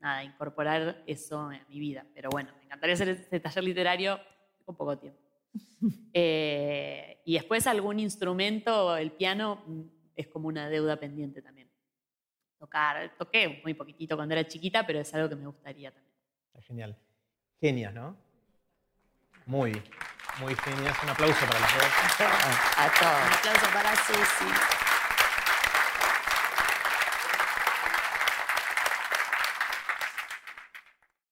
nada, incorporar eso en mi vida. Pero bueno, me encantaría hacer ese taller literario con poco tiempo. Eh, y después algún instrumento, el piano mm, es como una deuda pendiente también. Tocar, toqué muy poquitito cuando era chiquita, pero es algo que me gustaría también. Genial. Genias, ¿no? Muy, muy genial. Un aplauso para las dos. A todos. Un aplauso para Susi.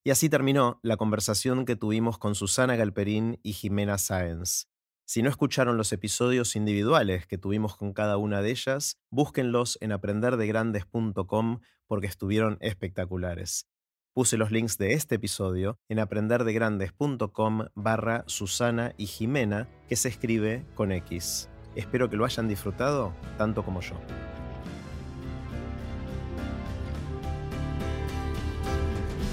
Y así terminó la conversación que tuvimos con Susana Galperín y Jimena Sáenz. Si no escucharon los episodios individuales que tuvimos con cada una de ellas, búsquenlos en aprenderdegrandes.com porque estuvieron espectaculares. Puse los links de este episodio en aprenderdegrandes.com barra Susana y Jimena, que se escribe con X. Espero que lo hayan disfrutado tanto como yo.